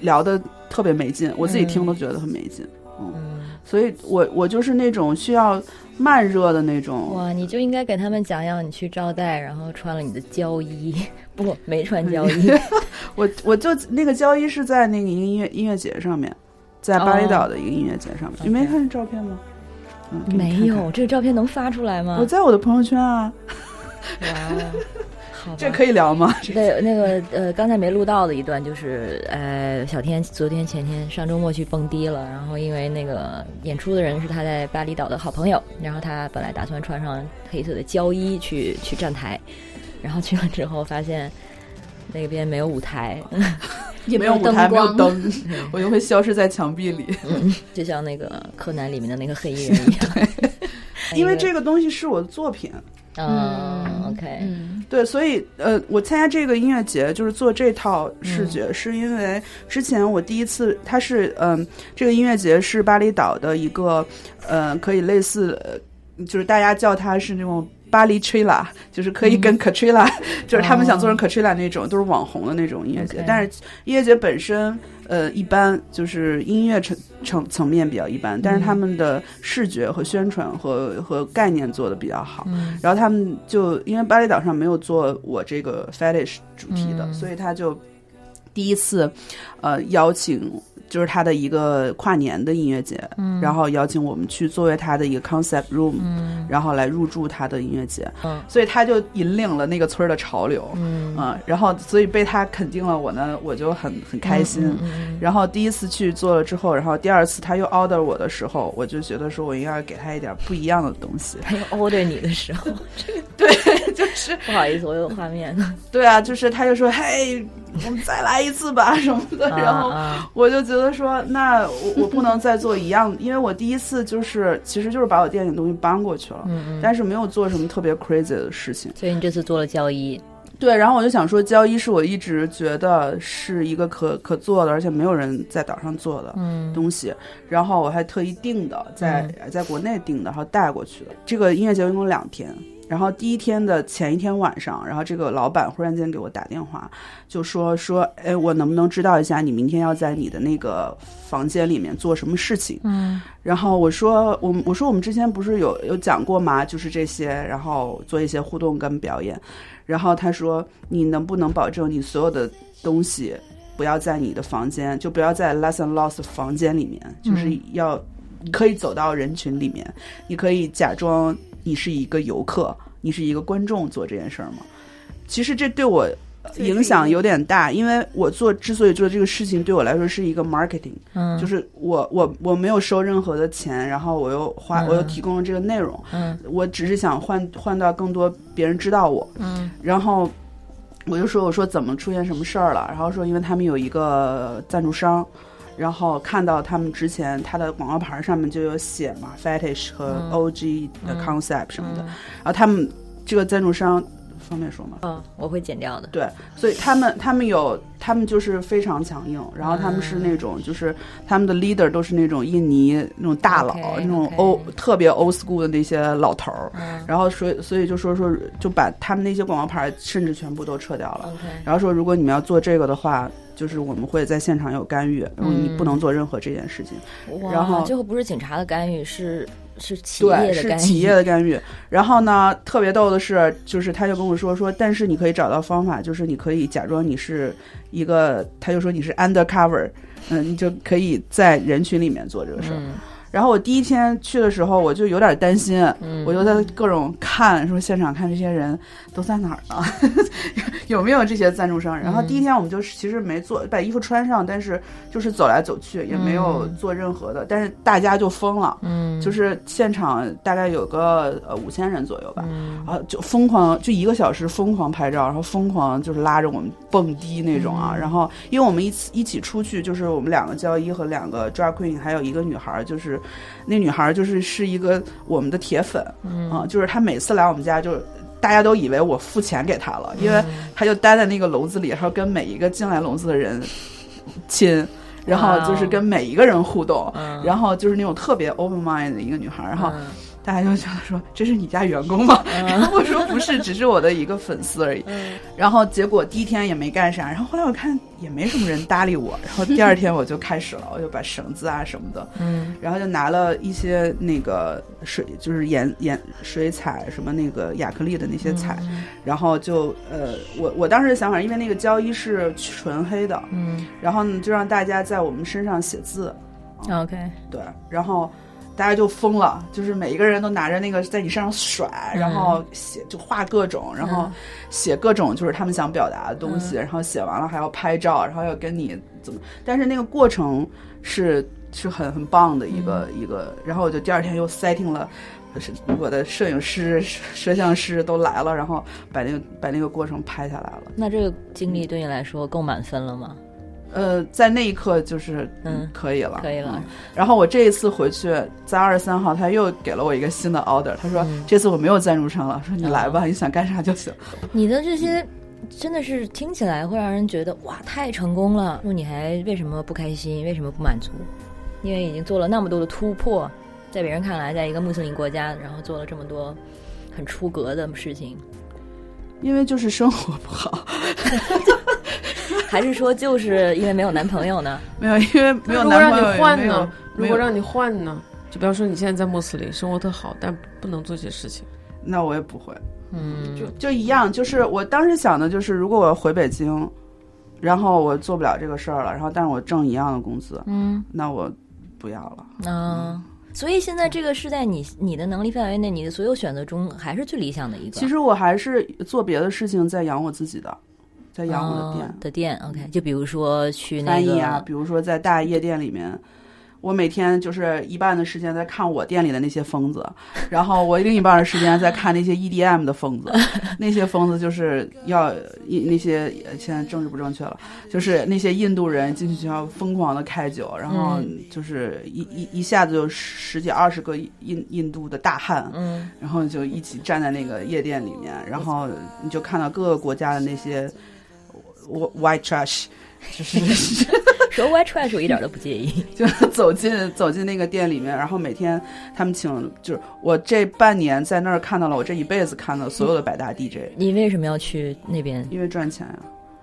聊的特别没劲，我自己听都觉得很没劲，嗯，所以我我就是那种需要慢热的那种，哇，你就应该给他们讲讲你去招待，然后穿了你的胶衣，<laughs> 不，没穿胶衣。<laughs> 我我就那个胶衣是在那个一个音乐音乐节上面，在巴厘岛的一个音乐节上面，你没看照片吗？没看看。有，这个照片能发出来吗？我在我的朋友圈啊，哇这可以聊吗？<laughs> 对，那个呃，刚才没录到的一段就是，呃，小天昨天前天上周末去蹦迪了，然后因为那个演出的人是他在巴厘岛的好朋友，然后他本来打算穿上黑色的胶衣去去站台，然后去了之后发现那边没有舞台，<laughs> 也没有舞灯台，没有光，灯，<laughs> 我就会消失在墙壁里。嗯，就像那个柯南里面的那个黑衣人一样。因为这个东西是我的作品，嗯，OK，嗯。对，所以呃，我参加这个音乐节就是做这套视觉，是因为之前我第一次，它是嗯、这个音乐节是巴厘岛的一个呃，可以类似，呃就是大家叫它是那种。巴黎 Trilla 就是可以跟 Katrina，、就是他们想做成 Katrina 那种，都是网红的那种音乐节。但是音乐节本身，呃，一般就是音乐层层层面比较一般，但是他们的视觉和宣传和和概念做的比较好。嗯。然后他们就因为巴厘岛上没有做我这个 fetish 主题的，嗯。所以他就第一次呃邀请，就是他的一个跨年的音乐节，嗯然后邀请我们去作为他的一个 concept room，、嗯然后来入驻他的音乐节，嗯所以他就引领了那个村儿的潮流。嗯嗯，然后所以被他肯定了我呢，我就很很开心。然后第一次去做了之后，然后第二次他又 order 我的时候，我就觉得说我应该给他一点不一样的东西。<laughs> 他又 order 你的时候，对，就是不好意思，我有画面。对啊，就是他就说，嘿，我们再来一次吧什么的，<laughs> 然后啊我就觉得说，那我我不能再做一样，<laughs> 因为我第一次就是其实就是把我店里的东西搬过去了，但是没有做什么特别 crazy 的事情。所以你这次做了交易，对，然后我就想说，交易是我一直觉得是一个可可做的，而且没有人在岛上做的。嗯东西，然后我还特意订的，在、在国内订的，然后带过去的。这个音乐节一共两天，然后第一天的前一天晚上，然后这个老板忽然间给我打电话，就说说，哎，我能不能知道一下你明天要在你的那个房间里面做什么事情？嗯然后我说，我我说我们之前不是有有讲过吗？就是这些，然后做一些互动跟表演。然后他说，你能不能保证你所有的东西不要在你的房间，就不要在 lesson lost 房间里面，就是要你可以走到人群里面，你可以假装你是一个游客，你是一个观众做这件事儿吗？其实这对我影响有点大，因为我做之所以做这个事情，对我来说是一个 marketing。嗯，就是我我我没有收任何的钱，然后我又花、嗯我又提供了这个内容，嗯我只是想换换到更多别人知道我，嗯然后我就说我说怎么出现什么事儿了，然后说因为他们有一个赞助商。然后看到他们之前他的广告牌上面就有写嘛，fetish 和嗯。OG 的 concept 什么的，嗯。然后他们这个赞助商方便说吗？嗯，我会剪掉的。对，所以他们他们有他们就是非常强硬，然后他们是那种就是他们的 leader 都是那种印尼那种大佬那种欧特别 old school 的那些老头儿，嗯。然后所以所以就说说就把他们那些广告牌甚至全部都撤掉了。然后说如果你们要做这个的话。就是我们会在现场有干预，然后你不能做任何这件事情。哇然后最后不是警察的干预，是是企业，的干预，是企业的干预。然后呢，特别逗的是，就是他就跟我说说，但是你可以找到方法，就是你可以假装你是一个，他就说你是 undercover，嗯，你就可以在人群里面做这个事儿。嗯然后我第一天去的时候，我就有点担心，嗯，我就在各种看，说现场看这些人都在哪儿呢？<laughs> 有没有这些赞助商？然后第一天我们就其实没做，把衣服穿上，但是就是走来走去，也没有嗯做任何的。但是大家就疯了，嗯，就是现场大概有个呃五千人左右吧，嗯然后就疯狂就一个小时疯狂拍照，然后疯狂就是拉着我们蹦迪那种啊。嗯然后因为我们一起一起出去，就是我们两个交易和两个 drag queen，还有一个女孩儿，就是那女孩儿就是是一个我们的铁粉嗯啊、就是她每次来我们家就。大家都以为我付钱给她了，因为她就待在那个笼子里，然后跟每一个进来笼子的人亲，然后就是跟每一个人互动，嗯然后就是那种特别 open mind 的一个女孩儿，然后嗯大家就觉得说这是你家员工吗？然后 <laughs> 我说不是，只是我的一个粉丝而已。嗯。然后结果第一天也没干啥，然后后来我看也没什么人搭理我，然后第二天我就开始了，我就把绳子啊什么的，嗯。然后就拿了一些那个水，就是颜颜水彩什么那个亚克力的那些彩，然后就呃，我我当时的想法，因为那个胶衣是纯黑的，嗯。然后呢就让大家在我们身上写字，，OK，对，然后大家就疯了，就是每一个人都拿着那个在你身上甩，然后写就画各种，然后写各种就是他们想表达的东西，然后写完了还要拍照，然后要跟你怎么，但是那个过程是是很很棒的一个、一个，然后我就第二天又 setting 了。是我的摄影师、摄像师都来了，然后把那个把那个过程拍下来了。那这个经历对你来说够满分了吗？呃，在那一刻就是嗯可以了，可以了嗯然后我这一次回去，在二十三号，他又给了我一个新的 order，他说、嗯这次我没有赞助商了，说你来吧，你想干啥就行。<laughs> 你的这些真的是听起来会让人觉得哇，太成功了。那你还为什么不开心？为什么不满足？因为已经做了那么多的突破，在别人看来，在一个穆斯林国家，然后做了这么多很出格的事情，因为就是生活不好，<laughs> 还是说就是因为没有男朋友呢？<laughs> 没有，因为没有如果让男朋友，如果让你换呢？如果让你换呢？就比方说你现在在穆斯林生活特好，但不能做这些事情，那我也不会，嗯，就就一样。就是我当时想的就是，如果我要回北京，然后我做不了这个事儿了，然后但是我挣一样的工资，嗯那我不要了。嗯。所以现在这个是在你你的能力范围内，你的所有选择中还是最理想的一个。其实我还是做别的事情在养我自己的，在养我的店。哦的店，OK，就比如说去那个翻译啊，比如说在大夜店里面，我每天就是一半的时间在看我店里的那些疯子，然后我另一半的时间在看那些 EDM 的疯子，那些疯子就是要一那些现在政治不正确了，就是那些印度人进去就要疯狂的开酒，然后嗯就是一一一下子就十几二十个印印度的大汉，嗯然后就一起站在那个夜店里面，然后你就看到各个国家的那些 white trash，就是 <laughs> 说 white trash 我一点都不介意。<laughs> 就走进走进那个店里面，然后每天他们请，就是我这半年在那儿看到了我这一辈子看到所有的百大 DJ，你为什么要去那边？因为赚钱呀、啊，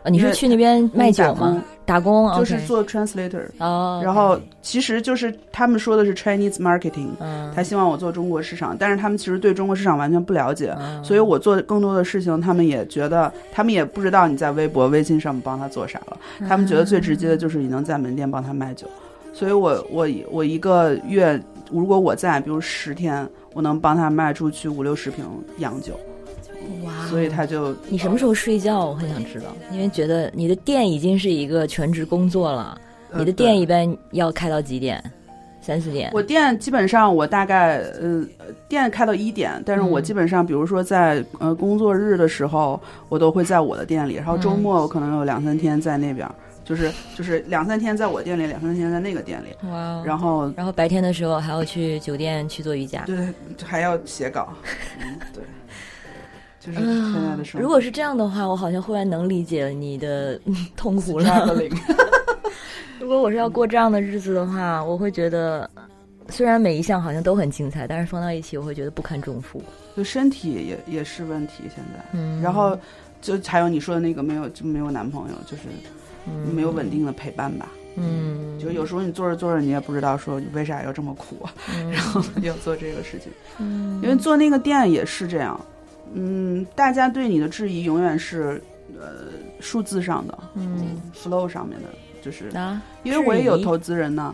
你是去那边卖酒吗？打工，就是做 translator，、哦，然后其实就是他们说的是 Chinese marketing，嗯，他希望我做中国市场，但是他们其实对中国市场完全不了解，嗯所以我做更多的事情，他们也觉得，他们也不知道你在微博、微信上面帮他做啥了，他们觉得最直接的就是你能在门店帮他卖酒，所以我我我一个月，如果我在，比如十天，我能帮他卖出去五六十瓶洋酒，哇，所以他就你什么时候睡觉？我很想知道，因为觉得你的店已经是一个全职工作了。呃你的店一般要开到几点？三四点。我店基本上我大概呃店开到一点，但是我嗯基本上比如说在呃工作日的时候，我都会在我的店里，然后周末我可能有两三天在那边儿，就是就是两三天在我店里，两三天在那个店里，哇哦，然后然后白天的时候还要去酒店去做瑜伽。对还要写稿，嗯对，就是啊现在的生活。如果是这样的话，我好像忽然能理解你的嗯 <laughs> 痛苦了。<laughs> 如果我是要过这样的日子的话，我会觉得，虽然每一项好像都很精彩，但是放到一起，我会觉得不堪重负。就身体也也是问题，现在。嗯，然后就还有你说的那个没有就没有男朋友，就是嗯没有稳定的陪伴吧。嗯，就有时候你做着做着，你也不知道说你为啥要这么苦 <laughs> 然后要做这个事情。嗯因为做那个店也是这样，嗯，大家对你的质疑永远是呃数字上的，嗯，flow 上面的，就是啊，因为我也有投资人呢，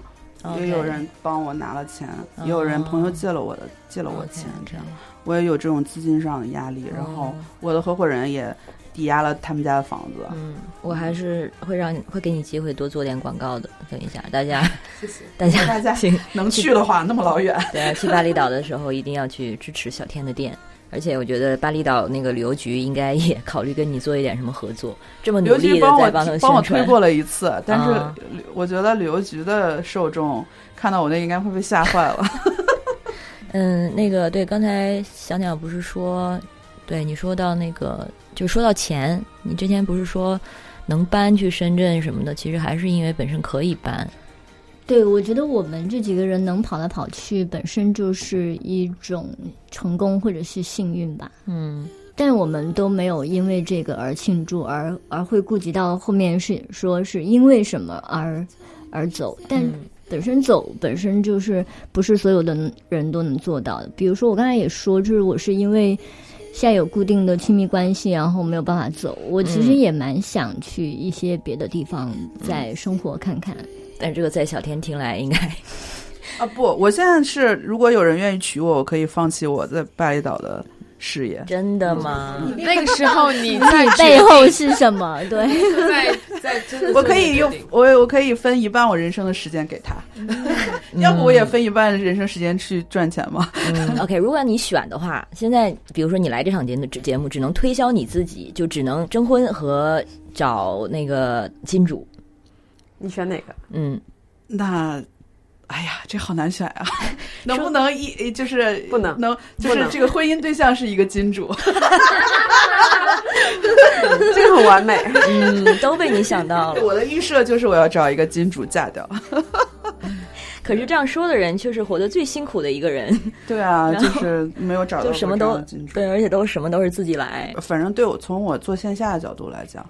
也有人帮我拿了钱，也有人朋友借了我的借了我钱，这样。我也有这种资金上的压力，然后哦。我的合伙人也抵押了他们家的房子。嗯，我还是会让你会给你机会多做点广告的。等一下，大家 <laughs> 谢谢。大家大家行能去的话，那么老远，对啊，去巴厘岛的时候一定要去支持小天的店。而且我觉得巴厘岛那个旅游局应该也 <laughs> 考虑跟你做一点什么合作，这么努力的帮我在帮他们帮我。推过了一次，但是我觉得旅游局的受众看到我那应该会被吓坏了。<laughs> 嗯，那个对，刚才小鸟不是说，对你说到那个，就说到钱，你之前不是说能搬去深圳什么的，其实还是因为本身可以搬。对，我觉得我们这几个人能跑来跑去，本身就是一种成功或者是幸运吧。嗯但我们都没有因为这个而庆祝，而而会顾及到后面是说是因为什么而而走。但嗯本身走本身就是不是所有的人都能做到的。比如说我刚才也说，就是我是因为现在有固定的亲密关系，然后没有办法走。我其实嗯也蛮想去一些别的地方再生活看看。但这个在小天听来应该 <laughs> 啊不，我现在是如果有人愿意娶我，我可以放弃我在巴厘岛的事业。真的吗？那个时候你在 <laughs> 背后是什么？对，在在真的我可以用我我可以分一半我人生的时间给他，<laughs> 要不我也分一半人生时间去赚钱嘛。嗯，OK，如果你选的话，现在比如说你来这场节目节目，只能推销你自己，就只能征婚和找那个金主。你选哪个？嗯，那，哎呀，这好难选啊！<laughs> 能不能一就是不能能就是这个婚姻对象是一个金主？<laughs> 这个很完美。<laughs> 嗯，都被你想到了。我的预设就是我要找一个金主嫁掉。可是这样说的人却是活得最辛苦的一个人，对啊，就是没有找到就什么都。对，而且都什么都是自己来。反正对我从我做线下的角度来讲，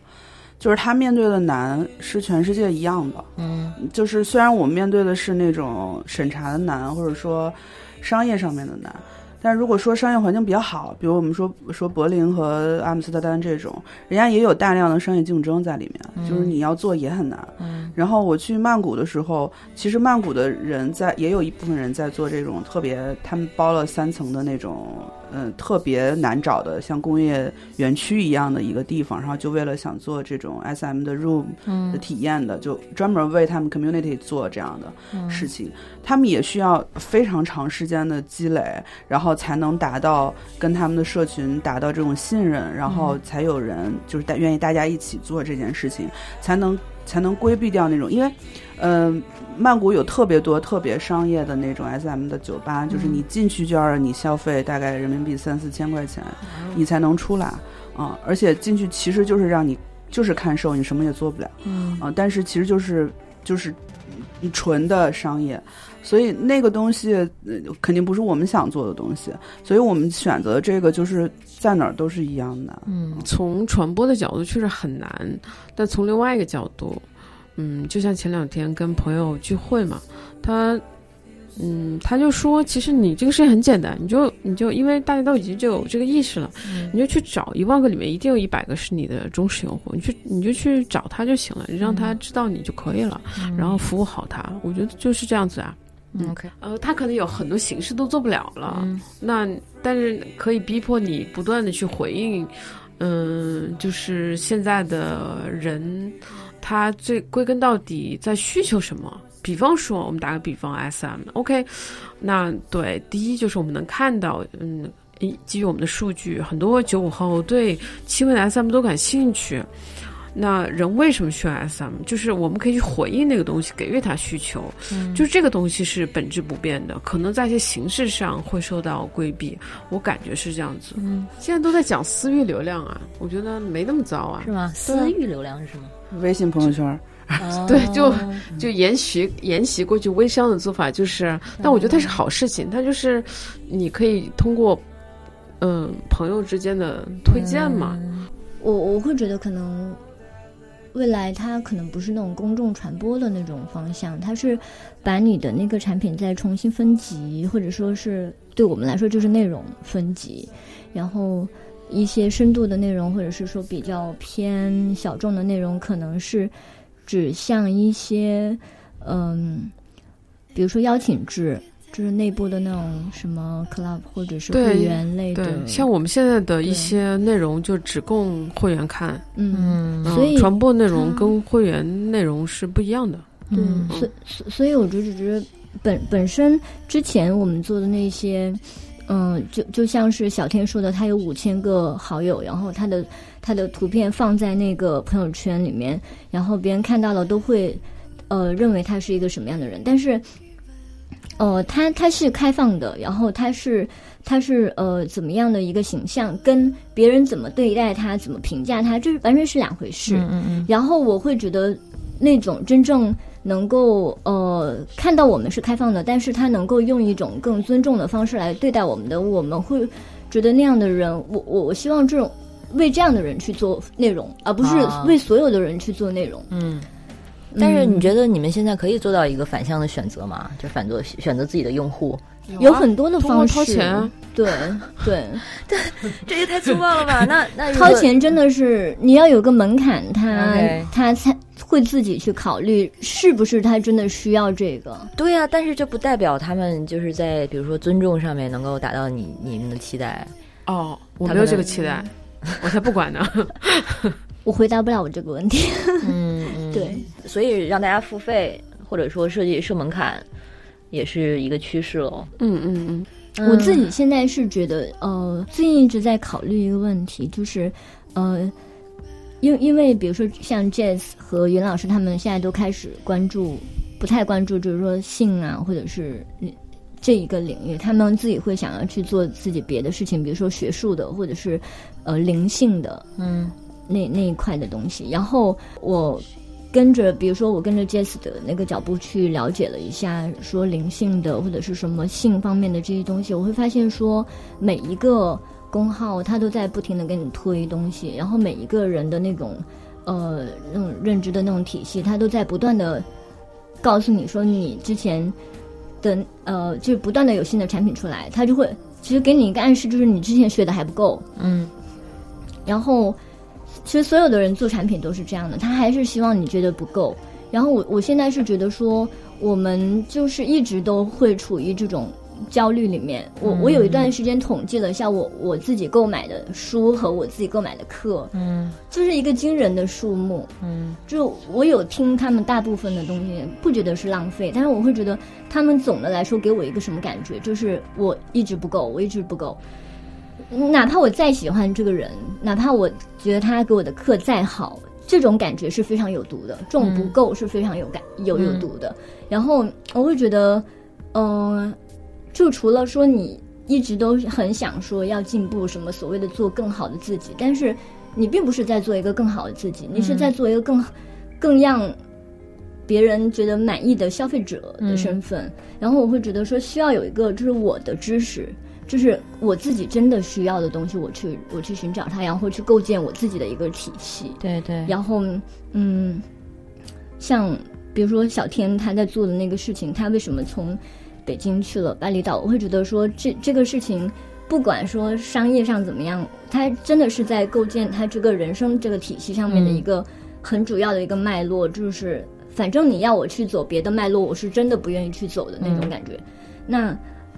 就是他面对的难是全世界一样的。嗯就是虽然我们面对的是那种审查的难，或者说商业上面的难，但如果说商业环境比较好，比如我们说说柏林和阿姆斯特丹这种，人家也有大量的商业竞争在里面，就是你要做也很难。嗯然后我去曼谷的时候，其实曼谷的人在也有一部分人在做这种特别，他们包了三层的那种，嗯、特别难找的像工业园区一样的一个地方，然后就为了想做这种 SM 的 room 的嗯。体验的，就专门为他们 community 做这样的嗯。事情。他们也需要非常长时间的积累，然后才能达到跟他们的社群达到这种信任，然后才有人就是大愿意大家一起做这件事情，才能才能规避掉那种，因为，嗯、曼谷有特别多特别商业的那种 SM 的酒吧，就是你进去就要让你消费大概人民币三四千块钱，你才能出来啊、而且进去其实就是让你就是看售，你什么也做不了。嗯啊，但是其实就是就是嗯纯的商业，所以那个东西、呃肯定不是我们想做的东西，所以我们选择这个就是在哪儿都是一样的。嗯。从传播的角度确实很难，但从另外一个角度，嗯，就像前两天跟朋友聚会嘛，他，嗯，他就说，其实你这个事情很简单，你就你就因为大家都已经就有这个意识了，你就去找一万个里面一定有一百个是你的忠实用户，你去你就去找他就行了，你让他知道你就可以了，然后服务好他，我觉得就是这样子啊。嗯，OK，呃，他可能有很多形式都做不了了，嗯那但是可以逼迫你不断的去回应，嗯，就是现在的人，他最归根到底在需求什么？比方说，我们打个比方，SM，OK，、那对，第一就是我们能看到，嗯，一基于我们的数据，很多九五后对轻微的 SM 都感兴趣。那人为什么需要 SM？就是我们可以去回应那个东西，给予他需求。嗯就是这个东西是本质不变的，可能在一些形式上会受到规避，我感觉是这样子。嗯，现在都在讲私域流量啊，我觉得没那么糟啊是。吗？私域流量是什么？微信朋友圈，<laughs> 对就哦就沿袭沿袭过去微商的做法，就是，但我觉得它是好事情，它就是你可以通过嗯、朋友之间的推荐嘛，嗯我我会觉得可能未来它可能不是那种公众传播的那种方向，它是把你的那个产品再重新分级，或者说是对我们来说就是内容分级，然后一些深度的内容，或者是说比较偏小众的内容，可能是指向一些嗯，比如说邀请制。就是内部的那种什么 club 或者是对会员类的，对，像我们现在的一些内容就只供会员看，嗯，所以传播内容跟会员内容是不一样的。对，嗯所所所以我就只是本本身之前我们做的那些，嗯，就就像是小天说的，他有五千个好友，然后他的他的图片放在那个朋友圈里面，然后别人看到了都会，呃，认为他是一个什么样的人，但是。呃，他他是开放的，然后他是他是呃怎么样的一个形象，跟别人怎么对待他，怎么评价他，这完全是两回事。嗯嗯嗯然后我会觉得那种真正能够呃看到我们是开放的，但是他能够用一种更尊重的方式来对待我们的，我们会觉得那样的人，我我我希望这种为这样的人去做内容，而不是啊为所有的人去做内容。嗯。但是你觉得你们现在可以做到一个反向的选择吗？就反做选择自己的用户，有很多的方式，掏钱啊对 <laughs> 对，这也太粗暴了吧？<laughs> 那那掏钱真的是你要有个门槛，他他才会自己去考虑是不是他真的需要这个。对呀、但是这不代表他们就是在比如说尊重上面能够达到你你们的期待。哦，我没有这个期待，我才不管呢。<laughs> 我回答不了我这个问题。嗯嗯，对，所以让大家付费或者说设计设门槛，也是一个趋势喽。嗯嗯嗯，我自己现在是觉得，呃，最近一直在考虑一个问题，就是，呃，因因为比如说像 Jazz 和袁老师他们现在都开始关注，不太关注，就是说性啊，或者是嗯这一个领域，他们自己会想要去做自己别的事情，比如说学术的，或者是呃灵性的，嗯那那一块的东西。然后我跟着，比如说我跟着 Jess 的那个脚步去了解了一下，说灵性的或者是什么性方面的这些东西，我会发现说每一个公号它都在不停的给你推东西，然后每一个人的那种呃那种认知的那种体系，它都在不断的告诉你说你之前的呃，就是不断的有新的产品出来，它就会其实给你一个暗示，就是你之前学的还不够，嗯。然后，其实所有的人做产品都是这样的，他还是希望你觉得不够。然后我我现在是觉得说，我们就是一直都会处于这种焦虑里面。我我有一段时间统计了一下我我自己购买的书和我自己购买的课，嗯就是一个惊人的数目。嗯就我有听他们大部分的东西，不觉得是浪费，但是我会觉得他们总的来说给我一个什么感觉，就是我一直不够，我一直不够。哪怕我再喜欢这个人，哪怕我觉得他给我的课再好，这种感觉是非常有毒的，这种不够是非常有感有有毒的。然后我会觉得，嗯、就除了说你一直都很想说要进步，什么所谓的做更好的自己，但是你并不是在做一个更好的自己，你是在做一个更更让别人觉得满意的消费者的身份。然后我会觉得说，需要有一个就是我的知识。就是我自己真的需要的东西，我去我去寻找它，然后去构建我自己的一个体系。对对，然后，嗯，像比如说小天他在做的那个事情，他为什么从北京去了巴厘岛？我会觉得说这这个事情，不管说商业上怎么样，他真的是在构建他这个人生这个体系上面的一个很主要的一个脉络，就是反正你要我去走别的脉络，我是真的不愿意去走的那种感觉。那，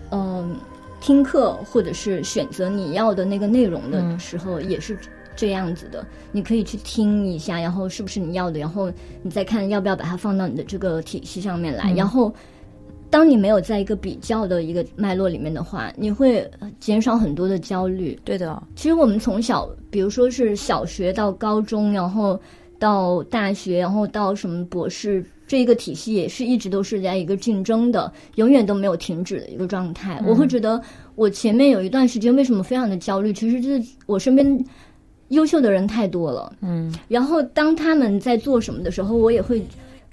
嗯。听课或者是选择你要的那个内容的时候，也是这样子的，你可以去听一下，然后是不是你要的，然后你再看要不要把它放到你的这个体系上面来，然后。当你没有在一个比较的一个脉络里面的话，你会呃减少很多的焦虑。对的，其实我们从小，比如说是小学到高中，然后到大学，然后到什么博士，这一个体系也是一直都是在一个竞争的，永远都没有停止的一个状态。我会觉得，我前面有一段时间为什么非常的焦虑，其实就是我身边优秀的人太多了，嗯，然后当他们在做什么的时候，我也会。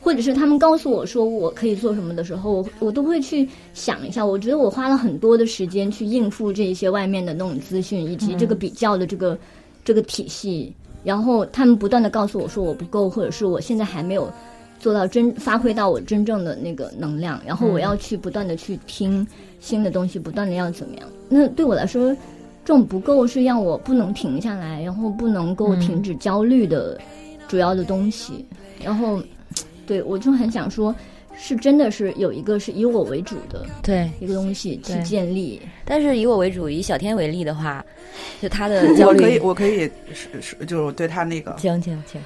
或者是他们告诉我说我可以做什么的时候，我我都会去想一下。我觉得我花了很多的时间去应付这些外面的那种资讯，以及这个比较的这个这个体系。然后他们不断的告诉我说我不够，或者是我现在还没有做到真发挥到我真正的那个能量。然后我要去不断的去听新的东西，不断的要怎么样？那对我来说，这种不够是让我不能停下来，然后不能够停止焦虑的主要的东西。然后。对，我就很想说，是真的是有一个是以我为主的对一个东西去建立。但是以我为主，以小天为例的话，就他的焦我可以，虑，我可以是是，就是我对他那个，行行行，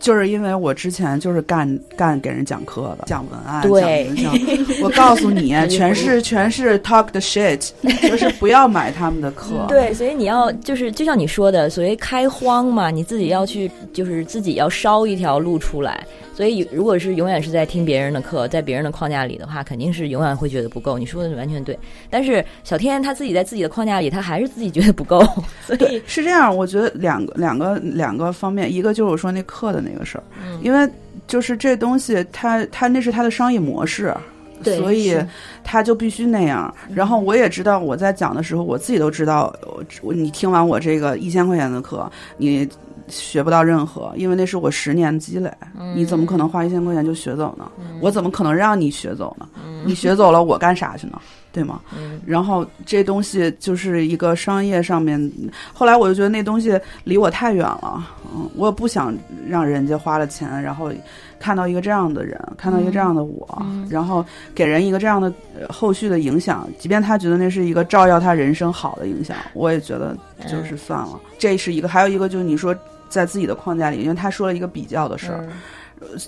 就是因为我之前就是干干给人讲课的，讲文案，对讲文章。我告诉你，<laughs> 全是全是 talk the shit，就是不要买他们的课。<laughs> 对，所以你要就是就像你说的，所谓开荒嘛，你自己要去，就是自己要烧一条路出来。所以如果是永远是在听别人的课，在别人的框架里的话，肯定是永远会觉得不够。你说的完全对。但是小天他自己在自己的框架里，他还是自己觉得不够，<laughs> 所以对，是这样。我觉得两个两个两个方面，一个就是我说那课的那个事儿，因为就是这东西它，它那是它的商业模式，所以是他就必须那样。然后我也知道，我在讲的时候，我自己都知道，你听完我这个一千块钱的课，你学不到任何，因为那是我十年的积累。你怎么可能花一千块钱就学走呢？我怎么可能让你学走呢？你学走了，我干啥去呢？<laughs> 对吗？然后这东西就是一个商业上面，后来我就觉得那东西离我太远了，嗯，我也不想让人家花了钱，然后看到一个这样的人，看到一个这样的我，然后给人一个这样的呃后续的影响，即便他觉得那是一个照耀他人生好的影响，我也觉得就是算了。这是一个，还有一个就是你说在自己的框架里，因为他说了一个比较的事儿，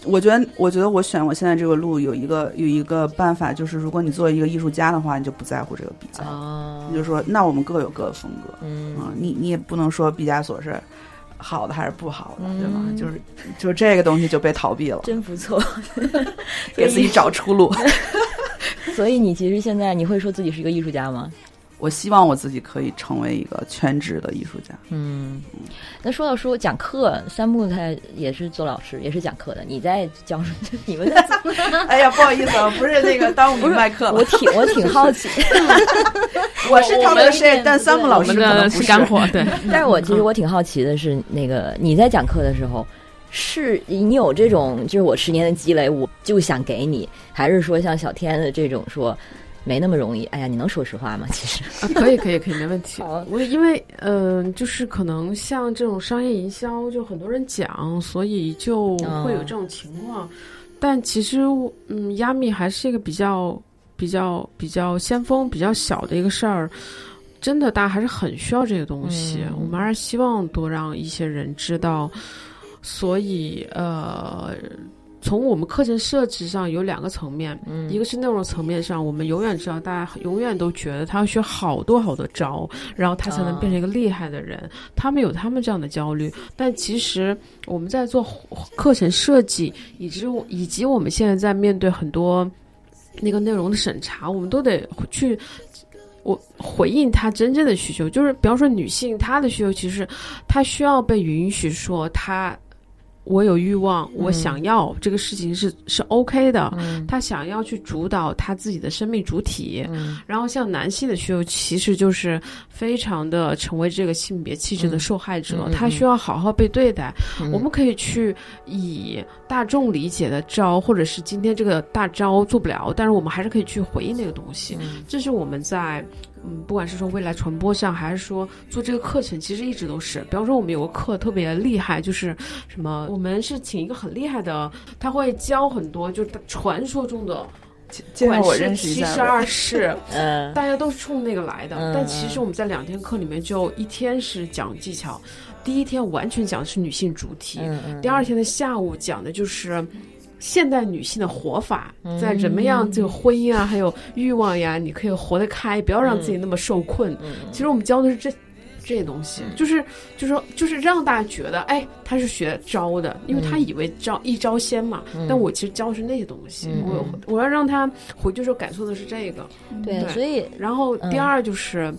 我觉得，我觉得我选我现在这个路有一个有一个办法，就是如果你作为一个艺术家的话，你就不在乎这个比较，哦。你就说那我们各有各的风格，嗯。啊，你你也不能说毕加索是好的还是不好的，对吧？嗯就是就是这个东西就被逃避了，真不错，<laughs> 给自己找出路。<laughs> 所以你其实现在你会说自己是一个艺术家吗？我希望我自己可以成为一个全职的艺术家。嗯，那说到说讲课，三木他也是做老师，也是讲课的。你在教什么？<laughs> 你们在 <laughs> 哎呀，不好意思啊，不是那个耽误你麦克我挺我挺好奇，<laughs> 我是他们的谁？但三木老师可能是干货，对。但是我其实我挺好奇的是，那个你在讲课的时候，是你有这种就是我十年的积累，我就想给你，还是说像小天的这种说没那么容易？哎呀，你能说实话吗？其实，啊，可以，可以，可以，没问题。<laughs> 我因为，嗯、就是可能像这种商业营销，就很多人讲，所以就会有这种情况。但其实，嗯，亚米还是一个比较、比较、比较先锋、比较小的一个事儿。真的，大家还是很需要这个东西。嗯我们还是希望多让一些人知道。所以，呃，从我们课程设置上有两个层面，嗯一个是内容层面上，我们永远知道，大家永远都觉得他要学好多好多招，然后他才能变成一个厉害的人。他们有他们这样的焦虑，但其实我们在做课程设计，以及以及我们现在在面对很多那个内容的审查，我们都得去。我回应他真正的需求，就是比方说女性她的需求，其实她需要被允许说她，我有欲望，我想要、这个事情是是 OK 的，嗯。她想要去主导他自己的生命主体。嗯。然后像男性的需求，其实就是非常的成为这个性别气质的受害者，他需要好好被对待。嗯。我们可以去以大众理解的招，或者是今天这个大招做不了，但是我们还是可以去回应那个东西。嗯。这是我们在嗯，不管是说未来传播上，还是说做这个课程，其实一直都是。比方说，我们有个课特别厉害，就是什么，我们是请一个很厉害的，他会教很多，就是传说中的。我认识。七十二 <laughs> 式，嗯大家都是冲那个来的。嗯但其实我们在两天课里面，就一天是讲技巧，第一天完全讲的是女性主题，第二天的下午讲的就是。现代女性的活法，嗯。在怎么样这个婚姻啊，还有欲望呀，你可以活得开，不要让自己那么受困。嗯其实我们教的是这这些东西，就是就是说就是让大家觉得，哎，他是学招的，因为他以为招一招鲜嘛，但我其实教的是那些东西，嗯我我要让他回去时候感受的是这个。对，对所以然后第二就是，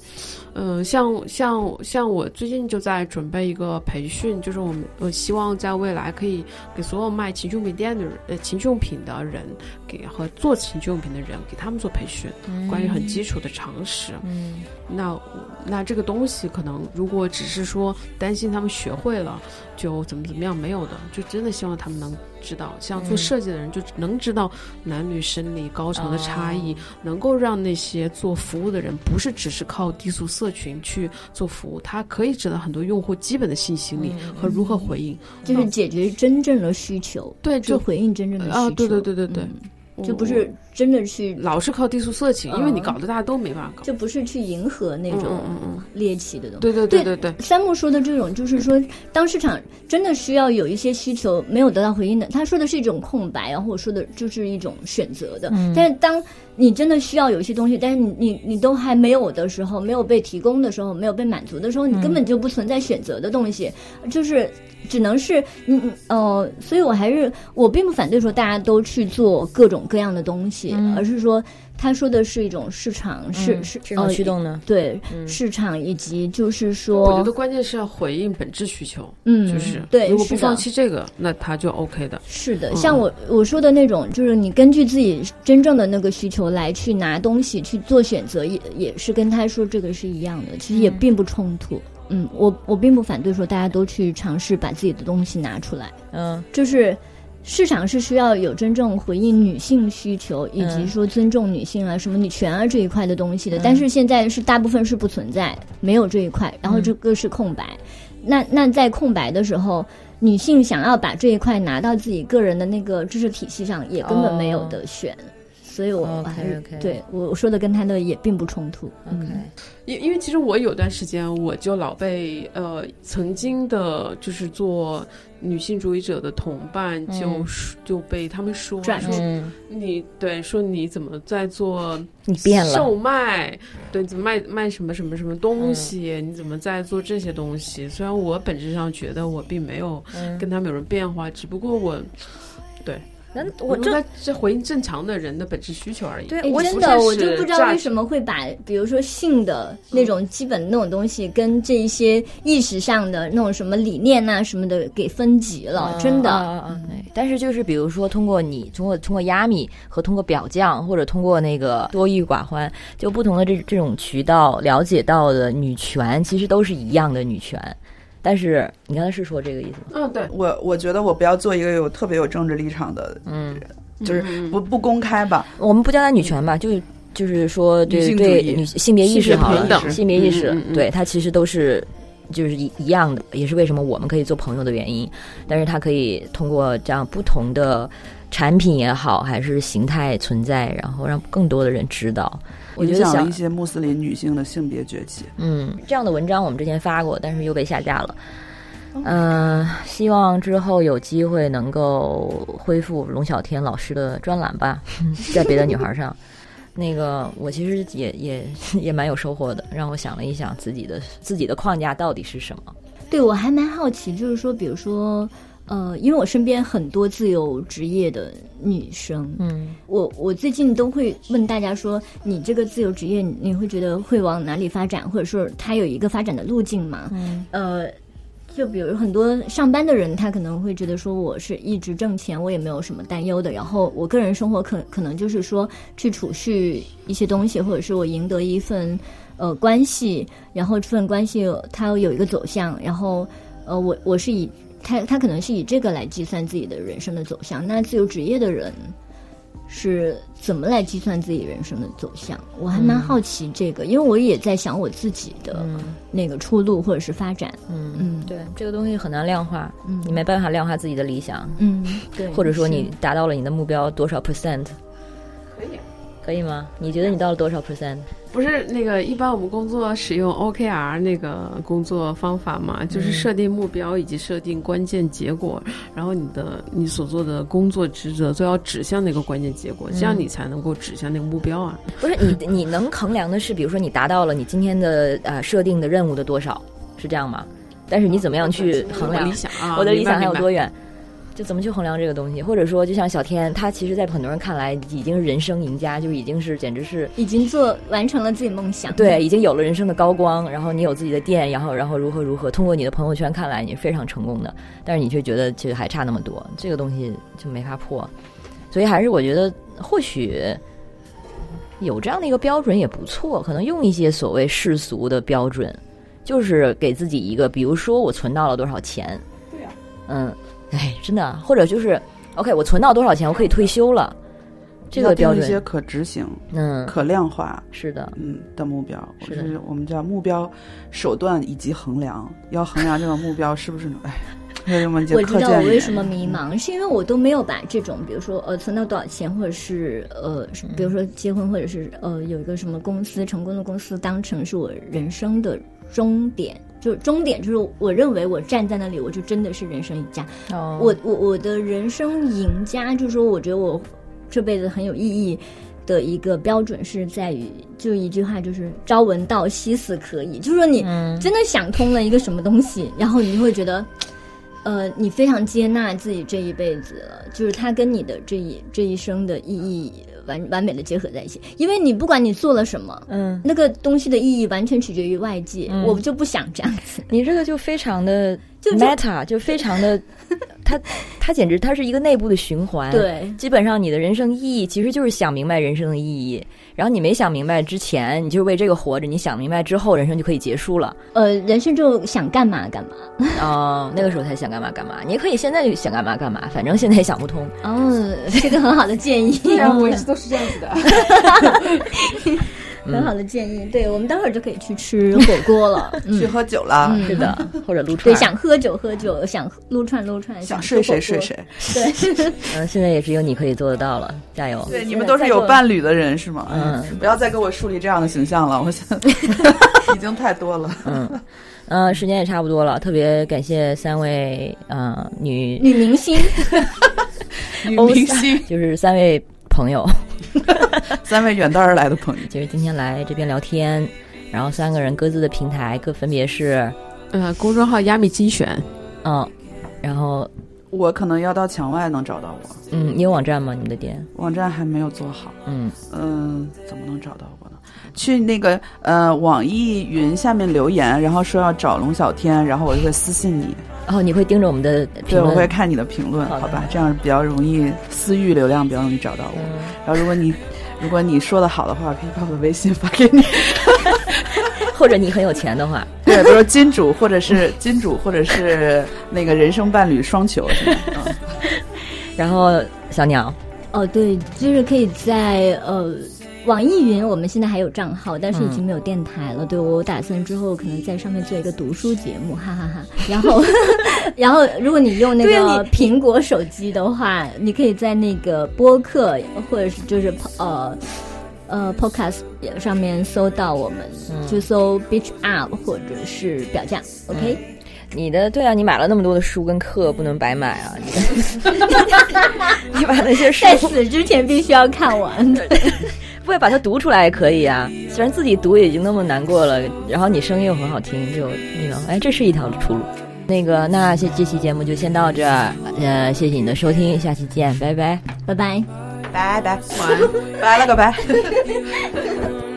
嗯、像像像我最近就在准备一个培训，就是我们我希望在未来可以给所有卖情趣用品店的人，呃，情趣用品的人，给和做情趣用品的人，给他们做培训，关于很基础的常识。嗯那那这个东西可能如果只是说担心他们学会了就怎么怎么样，没有的，就真的希望他们能知道，像做嗯。设计的人就能知道男女生理高潮的差异，哦。能够让那些做服务的人不是只是靠低俗社群去做服务，他可以知道很多用户基本的性心理嗯。和如何回应。就是解决真正的需求，对，就就回应真正的需求。啊，对对对对对，嗯。就不是真的去，老是靠低俗色情，因为你嗯。搞得大家都没办法搞。就不是去迎合那种猎奇的东西。对对对对对，三木说的这种，就是说，当市场真的需要有一些需求没有得到回应的，他说的是一种空白，然后我说的就是一种选择的。嗯。但是当你真的需要有一些东西，但是你你你都还没有的时候，没有被提供的时候，没有被满足的时候，你根本就不存在选择的东西，就是只能是嗯嗯呃，所以我还是我并不反对说大家都去做各种各样的东西，嗯而是说他说的是一种市场是、嗯是市场呃驱动呢？对、嗯市场以及就是说，我觉得关键是要回应本质需求，嗯，就是对，如果不放弃这个，那他就 OK 的。是的，嗯像我我说的那种，就是你根据自己真正的那个需求来去拿东西去做选择，也也是跟他说这个是一样的，其实也并不冲突。嗯，我我并不反对说大家都去尝试把自己的东西拿出来，嗯就是市场是需要有真正回应女性需求，以及嗯说尊重女性啊、什么女权啊这一块的东西的。但是现在是大部分是不存在，没有这一块，然后这个是空白。那那在空白的时候，女性想要把这一块拿到自己个人的那个知识体系上，也根本没有得选。所以我还是对我我说的跟他的也并不冲突。，OK，嗯因因为其实我有段时间我就老被呃曾经的就是做女性主义者的同伴就、嗯就被他们说转说嗯，你对说你怎么在做你变了，售卖，对，怎么卖卖什么什么什么东西？嗯你怎么在做这些东西？虽然我本质上觉得我并没有嗯跟他们有什么变化，只不过我对那我这这回应正常的人的本质需求而已。对我哎真的，我就不知道为什么会把，比如说性的那种基本那种东西，跟这一些意识上的那种什么理念呐、什么的给分级了，真的。但是就是比如说，通过你通过通过压米和通过表匠，或者通过那个多欲寡欢，就不同的这这种渠道了解到的女权，其实都是一样的女权。但是你刚才是说这个意思吗？嗯，对，我我觉得我不要做一个有特别有政治立场的，嗯，就是不不公开吧。我们不叫它女权吧，就是就是说对女对女性别意识性别好了性别意识，嗯嗯嗯对它其实都是。就是一一样的，也是为什么我们可以做朋友的原因。但是它可以通过这样不同的产品也好，还是形态存在，然后让更多的人知道。我觉得想一些穆斯林女性的性别崛起。嗯，这样的文章我们之前发过，但是又被下架了。嗯、希望之后有机会能够恢复龙小天老师的专栏吧，<laughs> 在别的女孩上。<laughs> 那个我其实也也也蛮有收获的，让我想了一想自己的自己的框架到底是什么。对我还蛮好奇，就是说，比如说，呃，因为我身边很多自由职业的女生，嗯我我最近都会问大家说，你这个自由职业，你你会觉得会往哪里发展，或者说它有一个发展的路径吗？嗯呃，就比如很多上班的人，他可能会觉得说我是一直挣钱，我也没有什么担忧的。然后我个人生活可可能就是说去储蓄一些东西，或者是我赢得一份呃关系，然后这份关系它有一个走向，然后呃我我是以他他可能是以这个来计算自己的人生的走向。那自由职业的人。是怎么来计算自己人生的走向？我还蛮好奇这个，因为我也在想我自己的嗯那个出路或者是发展。嗯嗯对，这个东西很难量化，嗯你没办法量化自己的理想，嗯，<laughs> 对，或者说你达到了你的目标多少 percent。可以啊。可以吗？你觉得你到了多少 percent？不是那个，一般我们工作使用 OKR 那个工作方法嘛，就是设定目标以及设定关键结果，然后你的你所做的工作职责都要指向那个关键结果，这样你才能够指向那个目标啊。不是你，你能衡量的是，比如说你达到了你今天的呃设定的任务的多少，是这样吗？但是你怎么样去衡量我理想啊？我的理想还有明白多远？就怎么去衡量这个东西？或者说，就像小天，他其实，在很多人看来已经是人生赢家，就已经是简直是已经做完成了自己梦想。对，已经有了人生的高光。然后你有自己的店，然后然后如何如何，通过你的朋友圈看来你非常成功的，但是你却觉得其实还差那么多，这个东西就没法破。所以还是我觉得或许有这样的一个标准也不错，可能用一些所谓世俗的标准，就是给自己一个，比如说我存到了多少钱，对呀嗯，哎，真的，或者就是 OK，我存到多少钱，我可以退休了，这个标准，一些可执行、嗯，可量化。是的，嗯的目标，是的是我们叫目标手段以及衡量，要衡量这个目标是不是哎，为什么就我知道我为什么迷茫，是因为我都没有把这种，比如说呃存到多少钱，或者是呃，比如说结婚，或者是呃有一个什么公司成功的公司当成是我人生的终点。就是终点，就是我认为我站在那里，我就真的是人生赢家。哦我我我的人生赢家，就是说，我觉得我这辈子很有意义的一个标准是在于，就一句话，就是“朝闻道，夕死可矣”。就是说，你嗯真的想通了一个什么东西，然后你就会觉得，呃，你非常接纳自己这一辈子了，就是它跟你的这一这一生的意义完完美的结合在一起。因为你不管你做了什么，嗯，那个东西的意义完全取决于外界，嗯我就不想这样子。你这个就非常的 meta，就非常的，<laughs> 它它简直它是一个内部的循环。，对，基本上你的人生意义其实就是想明白人生的意义，然后你没想明白之前，你就是为这个活着；你想明白之后，人生就可以结束了。呃，人生就想干嘛干嘛。<laughs> 哦，那个时候才想干嘛干嘛，你也可以现在就想干嘛干嘛，反正现在也想不通。哦，这个很好的建议，对啊，我一直都是这样子的。很好的建议。对，我们待会儿就可以去吃火锅了。去 <laughs> 嗯，喝酒了，嗯是的，或者撸串对，想喝酒喝酒，想撸串撸串，想睡谁睡谁。对，<laughs> 嗯，现在也只有你可以做得到了，加油！对，你们都是有伴侣的人是吗？嗯不要再给我树立这样的形象了，我想 <laughs> 已经太多了。嗯，呃，时间也差不多了，特别感谢三位呃女，女明星，女明星，就是三位朋友，<laughs> 三位远道而来的朋友，就是今天来这边聊天，然后三个人各自的平台各分别是呃，公众号“亚米精选嗯，然后我可能要到墙外能找到我，嗯，你有网站吗？你们的店？网站还没有做好。嗯，嗯，怎么能找到我呢？去那个呃网易云下面留言，然后说要找龙小天，然后我就会私信你。然后你会盯着我们的评对，我，会看你的评论，好好吧？这样比较容易私域流量比较容易找到我。嗯，然后如果你如果你说的好的话，可以把我的微信发给你。<laughs> 或者你很有钱的话，对，比如说金主，或者是 <laughs> 金主，或者是那个人生伴侣双球，是吗？嗯然后小鸟，哦，对，就是可以在呃。网易云我们现在还有账号，但是已经没有电台了。对我打算之后可能在上面做一个读书节目，哈哈哈 <laughs> 然后，<laughs> 然后如果你用那个苹果手机的话，你可以在那个播客或者是就是呃呃 Podcast 上面搜到我们，嗯就搜 Beach Up 或者是表酱，OK？、你的对啊，你买了那么多的书跟课，不能白买啊！你 <laughs> 你把那些书在死之前必须要看完。不会把它读出来也可以啊。虽然自己读已经那么难过了，然后你声音又很好听，就你能哎，这是一条出路。那个，那这这期节目就先到这儿，呃，谢谢你的收听，下期见，拜拜。拜拜。拜拜，晚安，拜了个拜。<laughs>